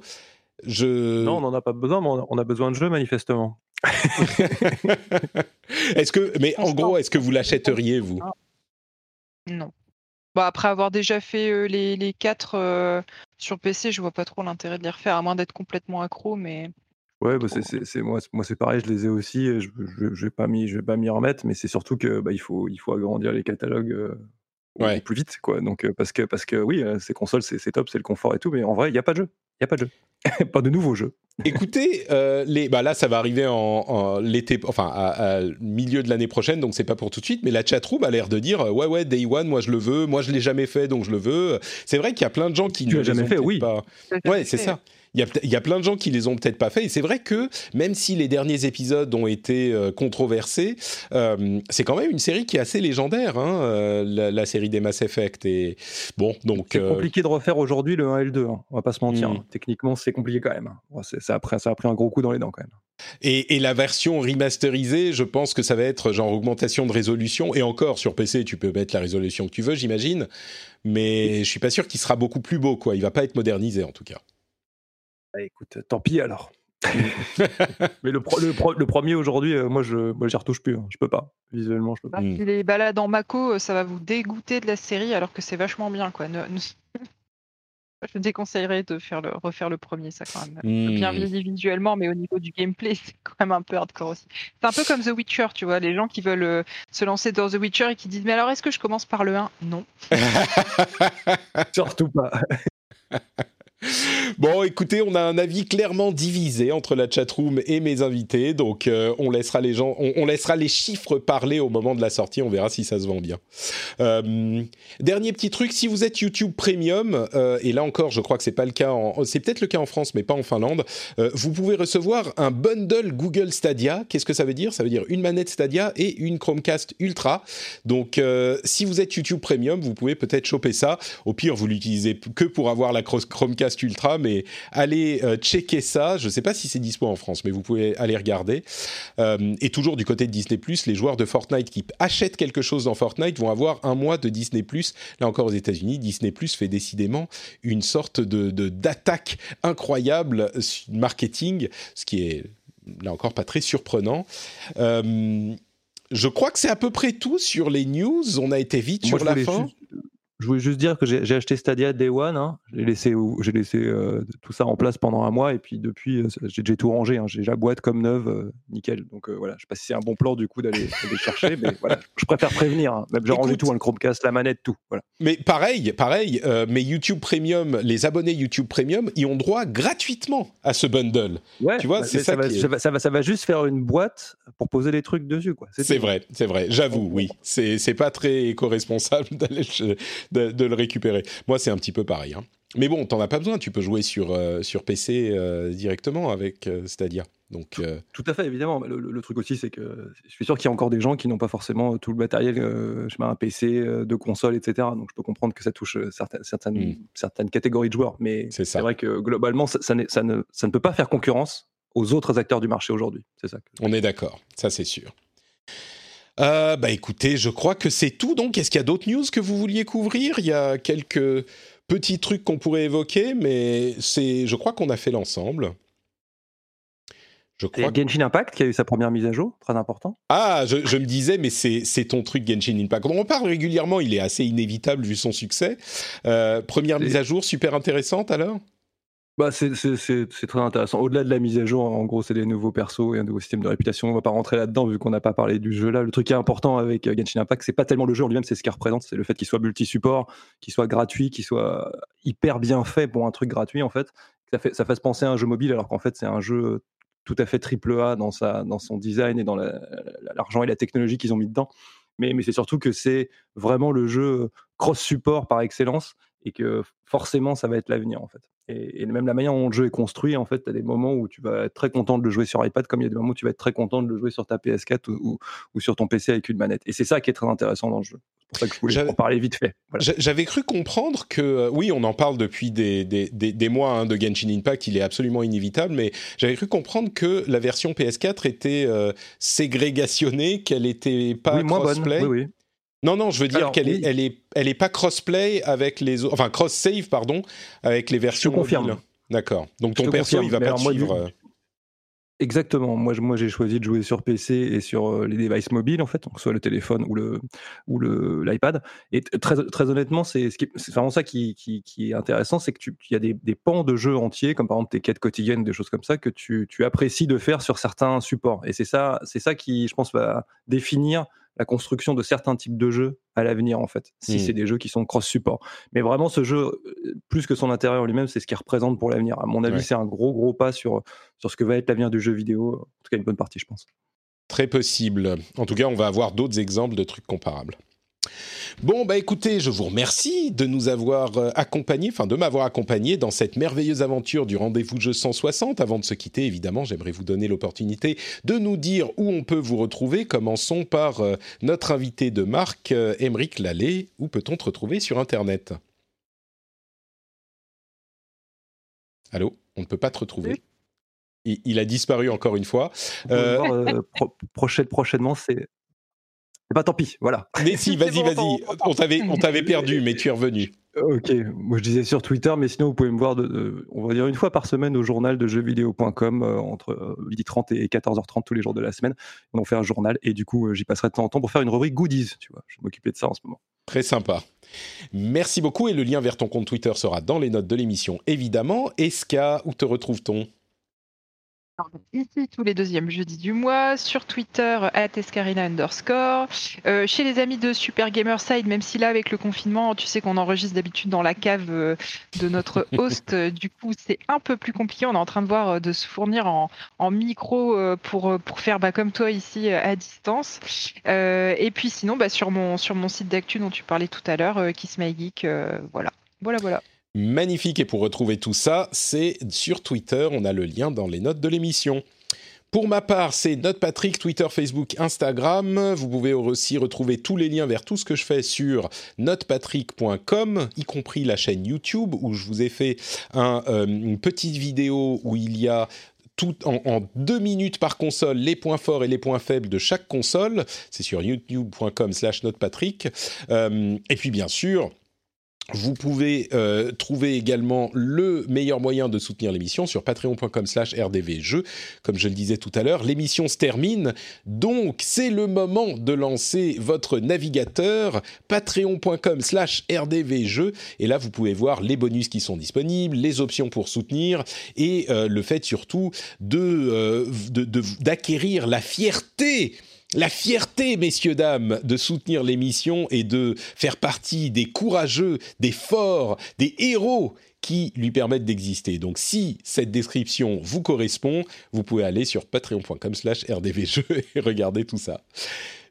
Je...
Non, on n'en a pas besoin, mais on a besoin de jeux manifestement.
est-ce que, mais en gros, est-ce que vous l'achèteriez vous?
Non. Bah, après avoir déjà fait les, les quatre sur PC, je vois pas trop l'intérêt de les refaire, à moins d'être complètement accro, mais.
Ouais, bah c'est, moi, moi c'est pareil, je les ai aussi. Je ne vais pas m'y remettre, mais c'est surtout que bah, il, faut, il faut agrandir les catalogues plus vite. Quoi. Donc, parce, que, parce que oui, ces consoles, c'est, top, c'est le confort et tout, mais en vrai, il n'y a pas de jeu. Il n'y a pas de jeu. pas de nouveaux jeux.
Écoutez, euh, les, bah là, ça va arriver en, l'été, enfin, à, milieu de l'année prochaine, donc c'est pas pour tout de suite. Mais la chatroom a l'air de dire, euh, ouais, ouais, Day One, moi je le veux, moi je l'ai jamais fait, donc je le veux. C'est vrai qu'il y a plein de gens qui
ne l'ont jamais fait, oui.
Pas... Ouais, c'est ça il y, a, plein de gens qui les ont peut-être pas fait. Et c'est vrai que même si les derniers épisodes ont été euh, controversés, euh, c'est quand même une série qui est assez légendaire, hein, euh, la, série des Mass Effect. Et bon, donc
c'est compliqué de refaire aujourd'hui le 1 et le 2. Hein, on va pas se mentir. Hmm. Hein. Techniquement, c'est compliqué quand même. ça, a pris, ça a pris un gros coup dans les dents quand même.
Et, et, la version remasterisée, je pense que ça va être genre augmentation de résolution. Et encore, sur PC, tu peux mettre la résolution que tu veux, j'imagine. Mais je suis pas sûr qu'il sera beaucoup plus beau, quoi. Il va pas être modernisé, en tout cas.
Bah, écoute, tant pis alors. mais le, le, premier aujourd'hui, euh, moi, je moi, j'y retouche plus. Hein. Je peux pas. Visuellement, je peux pas.
Bah, les balades en Mako, euh, ça va vous dégoûter de la série alors que c'est vachement bien. Quoi. je déconseillerais de faire le, refaire le premier, ça quand même. Bien hmm. visuellement, mais au niveau du gameplay, c'est quand même un peu hardcore aussi. C'est un peu comme The Witcher, tu vois, les gens qui veulent euh, se lancer dans The Witcher et qui disent Mais alors, est-ce que je commence par le 1 Non.
Surtout pas.
Bon, écoutez, on a un avis clairement divisé entre la chatroom et mes invités, donc euh, on laissera les gens, on, laissera les chiffres parler au moment de la sortie. On verra si ça se vend bien. Euh, dernier petit truc, si vous êtes YouTube Premium, euh, et là encore, je crois que c'est pas le cas, en, c'est peut-être le cas en France, mais pas en Finlande. vous pouvez recevoir un bundle Google Stadia. Qu'est-ce que ça veut dire? Ça veut dire une manette Stadia et une Chromecast Ultra. Donc, si vous êtes YouTube Premium, vous pouvez peut-être choper ça. Au pire, vous l'utilisez que pour avoir la Chromecast Ultra, mais allez euh, checker ça. Je ne sais pas si c'est dispo en France, mais vous pouvez aller regarder. Euh, et toujours du côté de Disney+, les joueurs de Fortnite qui achètent quelque chose dans Fortnite vont avoir un mois de Disney+. Là encore aux États-Unis, Disney+ fait décidément une sorte de d'attaque incroyable marketing, ce qui est là encore pas très surprenant. Euh, je crois que c'est à peu près tout sur les news. On a été vite sur la fin.
Je voulais juste dire que j'ai acheté Stadia Day One. Hein. J'ai laissé, j'ai laissé euh, tout ça en place pendant un mois et puis depuis, euh, j'ai tout rangé. Hein. J'ai la boîte comme neuve, euh, nickel. Donc voilà, je sais pas si c'est un bon plan du coup d'aller chercher, mais voilà, je préfère prévenir. Hein. Même j'ai rangé tout, le Chromecast, la manette, tout. Voilà.
Mais pareil, pareil. mais YouTube Premium, les abonnés YouTube Premium, ils ont droit gratuitement à ce bundle.
Ouais, tu vois, bah, c'est ça, va, ça, va, ça, va, juste faire une boîte pour poser des trucs dessus, quoi.
C'est vrai, c'est vrai. J'avoue, oui. C'est pas très éco-responsable d'aller de, le récupérer. Moi, c'est un petit peu pareil. Hein. Mais bon, t'en as pas besoin. Tu peux jouer sur, euh, sur PC euh, directement avec euh, Stadia. Donc,
tout, à fait, évidemment. Le, truc aussi, c'est que je suis sûr qu'il y a encore des gens qui n'ont pas forcément tout le matériel, je sais pas, un PC, de console, etc. Donc, je peux comprendre que ça touche certaines, certaines, hmm. certaines catégories de joueurs. Mais c'est vrai que globalement, ça, ça, ne, ça, ne, peut pas faire concurrence aux autres acteurs du marché aujourd'hui. C'est ça.
On est d'accord. Ça, c'est sûr. Euh, bah écoutez, je crois que c'est tout. Donc, est-ce qu'il y a d'autres news que vous vouliez couvrir? Il y a quelques petits trucs qu'on pourrait évoquer, mais c'est, je crois qu'on a fait l'ensemble.
Je crois. Genshin Impact qui a eu sa première mise à jour, très important.
Ah, je, me disais, mais c'est ton truc Genshin Impact. On en parle régulièrement, il est assez inévitable vu son succès. Euh, première mise à jour, super intéressante alors?
Bah, c'est très intéressant. Au-delà de la mise à jour, en gros, c'est des nouveaux persos et un nouveau système de réputation. On va pas rentrer là-dedans vu qu'on n'a pas parlé du jeu là. Le truc qui est important avec euh, Genshin Impact, c'est pas tellement le jeu en lui-même, c'est ce qu'il représente, c'est le fait qu'il soit multi-support, qu'il soit gratuit, qu'il soit hyper bien fait pour un truc gratuit en fait. Ça, fait, ça fasse penser à un jeu mobile alors qu'en fait c'est un jeu tout à fait triple A dans, sa, dans son design et dans l'argent et la technologie qu'ils ont mis dedans. Mais, mais c'est surtout que c'est vraiment le jeu cross-support par excellence et que forcément ça va être l'avenir en fait. Et, même la manière dont le jeu est construit, en fait, tu as des moments où tu vas être très content de le jouer sur iPad, comme il y a des moments où tu vas être très content de le jouer sur ta PS4 ou, sur ton PC avec une manette. Et c'est ça qui est très intéressant dans le jeu. C'est pour ça que je voulais en parler vite fait.
J'avais cru comprendre que, euh, oui, on en parle depuis des, des, des, mois hein, de Genshin Impact, il est absolument inévitable, mais j'avais cru comprendre que la version PS4 était euh, ségrégationnée, qu'elle n'était pas crossplay. Oui, oui. Non, non, je veux dire qu'elle est, elle est, elle est pas crossplay avec les enfin cross save pardon, avec les versions.
Je confirme.
D'accord. Donc ton perso, il va pas te suivre. Euh.
Exactement. Moi, moi, j'ai choisi de jouer sur PC et sur euh, les devices mobiles, en fait, donc soit le téléphone ou le ou le l'iPad. Et très très honnêtement, c'est c'est vraiment ça qui, qui, qui est intéressant, c'est que tu il y a des, des pans de jeux entiers, comme par exemple tes quêtes quotidiennes, des choses comme ça, que tu, tu apprécies de faire sur certains supports. Et c'est ça, c'est ça qui, je pense, va définir la construction de certains types de jeux à l'avenir en fait, si mmh. c'est des jeux qui sont cross-support. Mais vraiment ce jeu, euh, plus que son intérieur lui-même, c'est ce qu'il représente pour l'avenir. À mon avis, c'est un gros gros pas sur, sur ce que va être l'avenir du jeu vidéo, en tout cas une bonne partie je pense.
Très possible. En tout cas, on va avoir d'autres exemples de trucs comparables. Bon, bah écoutez, je vous remercie de nous avoir euh, accompagnés, enfin de m'avoir accompagné dans cette merveilleuse aventure du rendez-vous jeu 160. Avant de se quitter, évidemment, j'aimerais vous donner l'opportunité de nous dire où on peut vous retrouver. Commençons par euh, notre invité de marque, euh, Émeric Lallet. Où peut-on te retrouver sur Internet? Allô? On ne peut pas te retrouver il, a disparu encore une fois.
prochainement, c'est bah tant pis, voilà.
Mais si, vas-y, vas-y. On t'avait, on t'avait perdu, mais tu es revenu.
Ok, moi je disais sur Twitter, mais sinon vous pouvez me voir, de, on va dire une fois par semaine au journal de jeuxvideo.com euh, entre 12h30 euh, et 14h30 tous les jours de la semaine. On fait un journal et du coup euh, j'y passerai de temps en temps pour faire une rubrique goodies, tu vois. Je vais m'occuper de ça en ce moment.
Très sympa. Merci beaucoup et le lien vers ton compte Twitter sera dans les notes de l'émission évidemment. Eska, où te retrouve-t-on?
Ici, tous les deuxièmes jeudis du mois, sur Twitter, Escarina underscore, euh, chez les amis de Super Gamerside, même si là, avec le confinement, tu sais qu'on enregistre d'habitude dans la cave euh, de notre host, euh, du coup, c'est un peu plus compliqué. On est en train de voir de se fournir en, micro pour, pour faire bah, comme toi ici à distance. et puis sinon, bah, sur, mon, sur mon site d'actu dont tu parlais tout à l'heure, Kiss My Geek, voilà. Voilà, voilà
magnifique. Et pour retrouver tout ça, c'est sur Twitter. On a le lien dans les notes de l'émission. Pour ma part, c'est Note Patrick, Twitter, Facebook, Instagram. Vous pouvez aussi retrouver tous les liens vers tout ce que je fais sur notepatrick.com, y compris la chaîne YouTube où je vous ai fait euh, une petite vidéo où il y a tout en, deux minutes par console les points forts et les points faibles de chaque console. C'est sur youtube.com slash notepatrick. Euh, et puis bien sûr, vous pouvez euh, trouver également le meilleur moyen de soutenir l'émission sur patreon.com slash rdvjeux. Comme je le disais tout à l'heure, l'émission se termine, donc c'est le moment de lancer votre navigateur patreon.com slash rdvjeux. Et là, vous pouvez voir les bonus qui sont disponibles, les options pour soutenir et euh, le fait surtout de, euh, d'acquérir la fierté la fierté, messieurs, dames, de soutenir l'émission et de faire partie des courageux, des forts, des héros qui lui permettent d'exister. Donc si cette description vous correspond, vous pouvez aller sur patreon.com slash rdvjeux et regarder tout ça.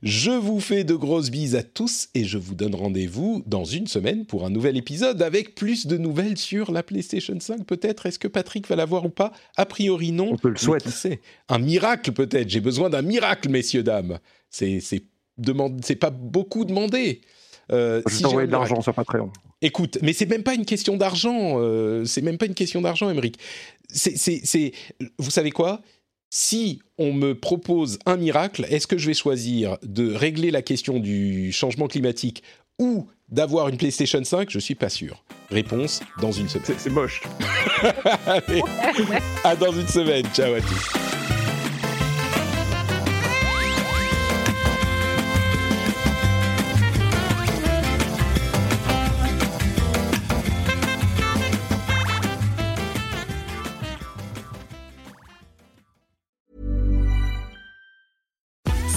Je vous fais de grosses bises à tous et je vous donne rendez-vous dans une semaine pour un nouvel épisode avec plus de nouvelles sur la PlayStation 5 peut-être. Est-ce que Patrick va l'avoir ou pas? A priori non.
On peut le souhaiter.
Un miracle peut-être. J'ai besoin d'un miracle, messieurs, dames. C'est pas beaucoup demandé.
Euh, je si de l'argent sur Patreon.
Écoute, mais c'est même pas une question d'argent. Euh, c'est même pas une question d'argent, Émeric. C'est, vous savez quoi? Si on me propose un miracle, est-ce que je vais choisir de régler la question du changement climatique ou d'avoir une PlayStation 5 Je suis pas sûr. Réponse dans une semaine.
C'est moche.
Allez, à dans une semaine. Ciao à tous.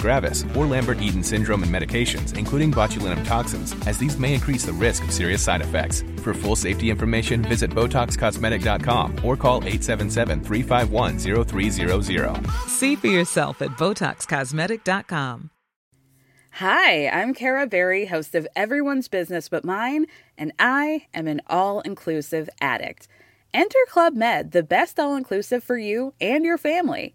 gravis, or Lambert-Eaton syndrome and medications, including botulinum toxins, as these may increase the risk of serious side effects. For full safety information, visit BotoxCosmetic.com or call 877-351-0300.
See for yourself at BotoxCosmetic.com.
Hi, I'm Kara Berry, host of Everyone's Business But Mine, and I am an all inclusive addict. Enter Club Med, the best all inclusive for you and your family.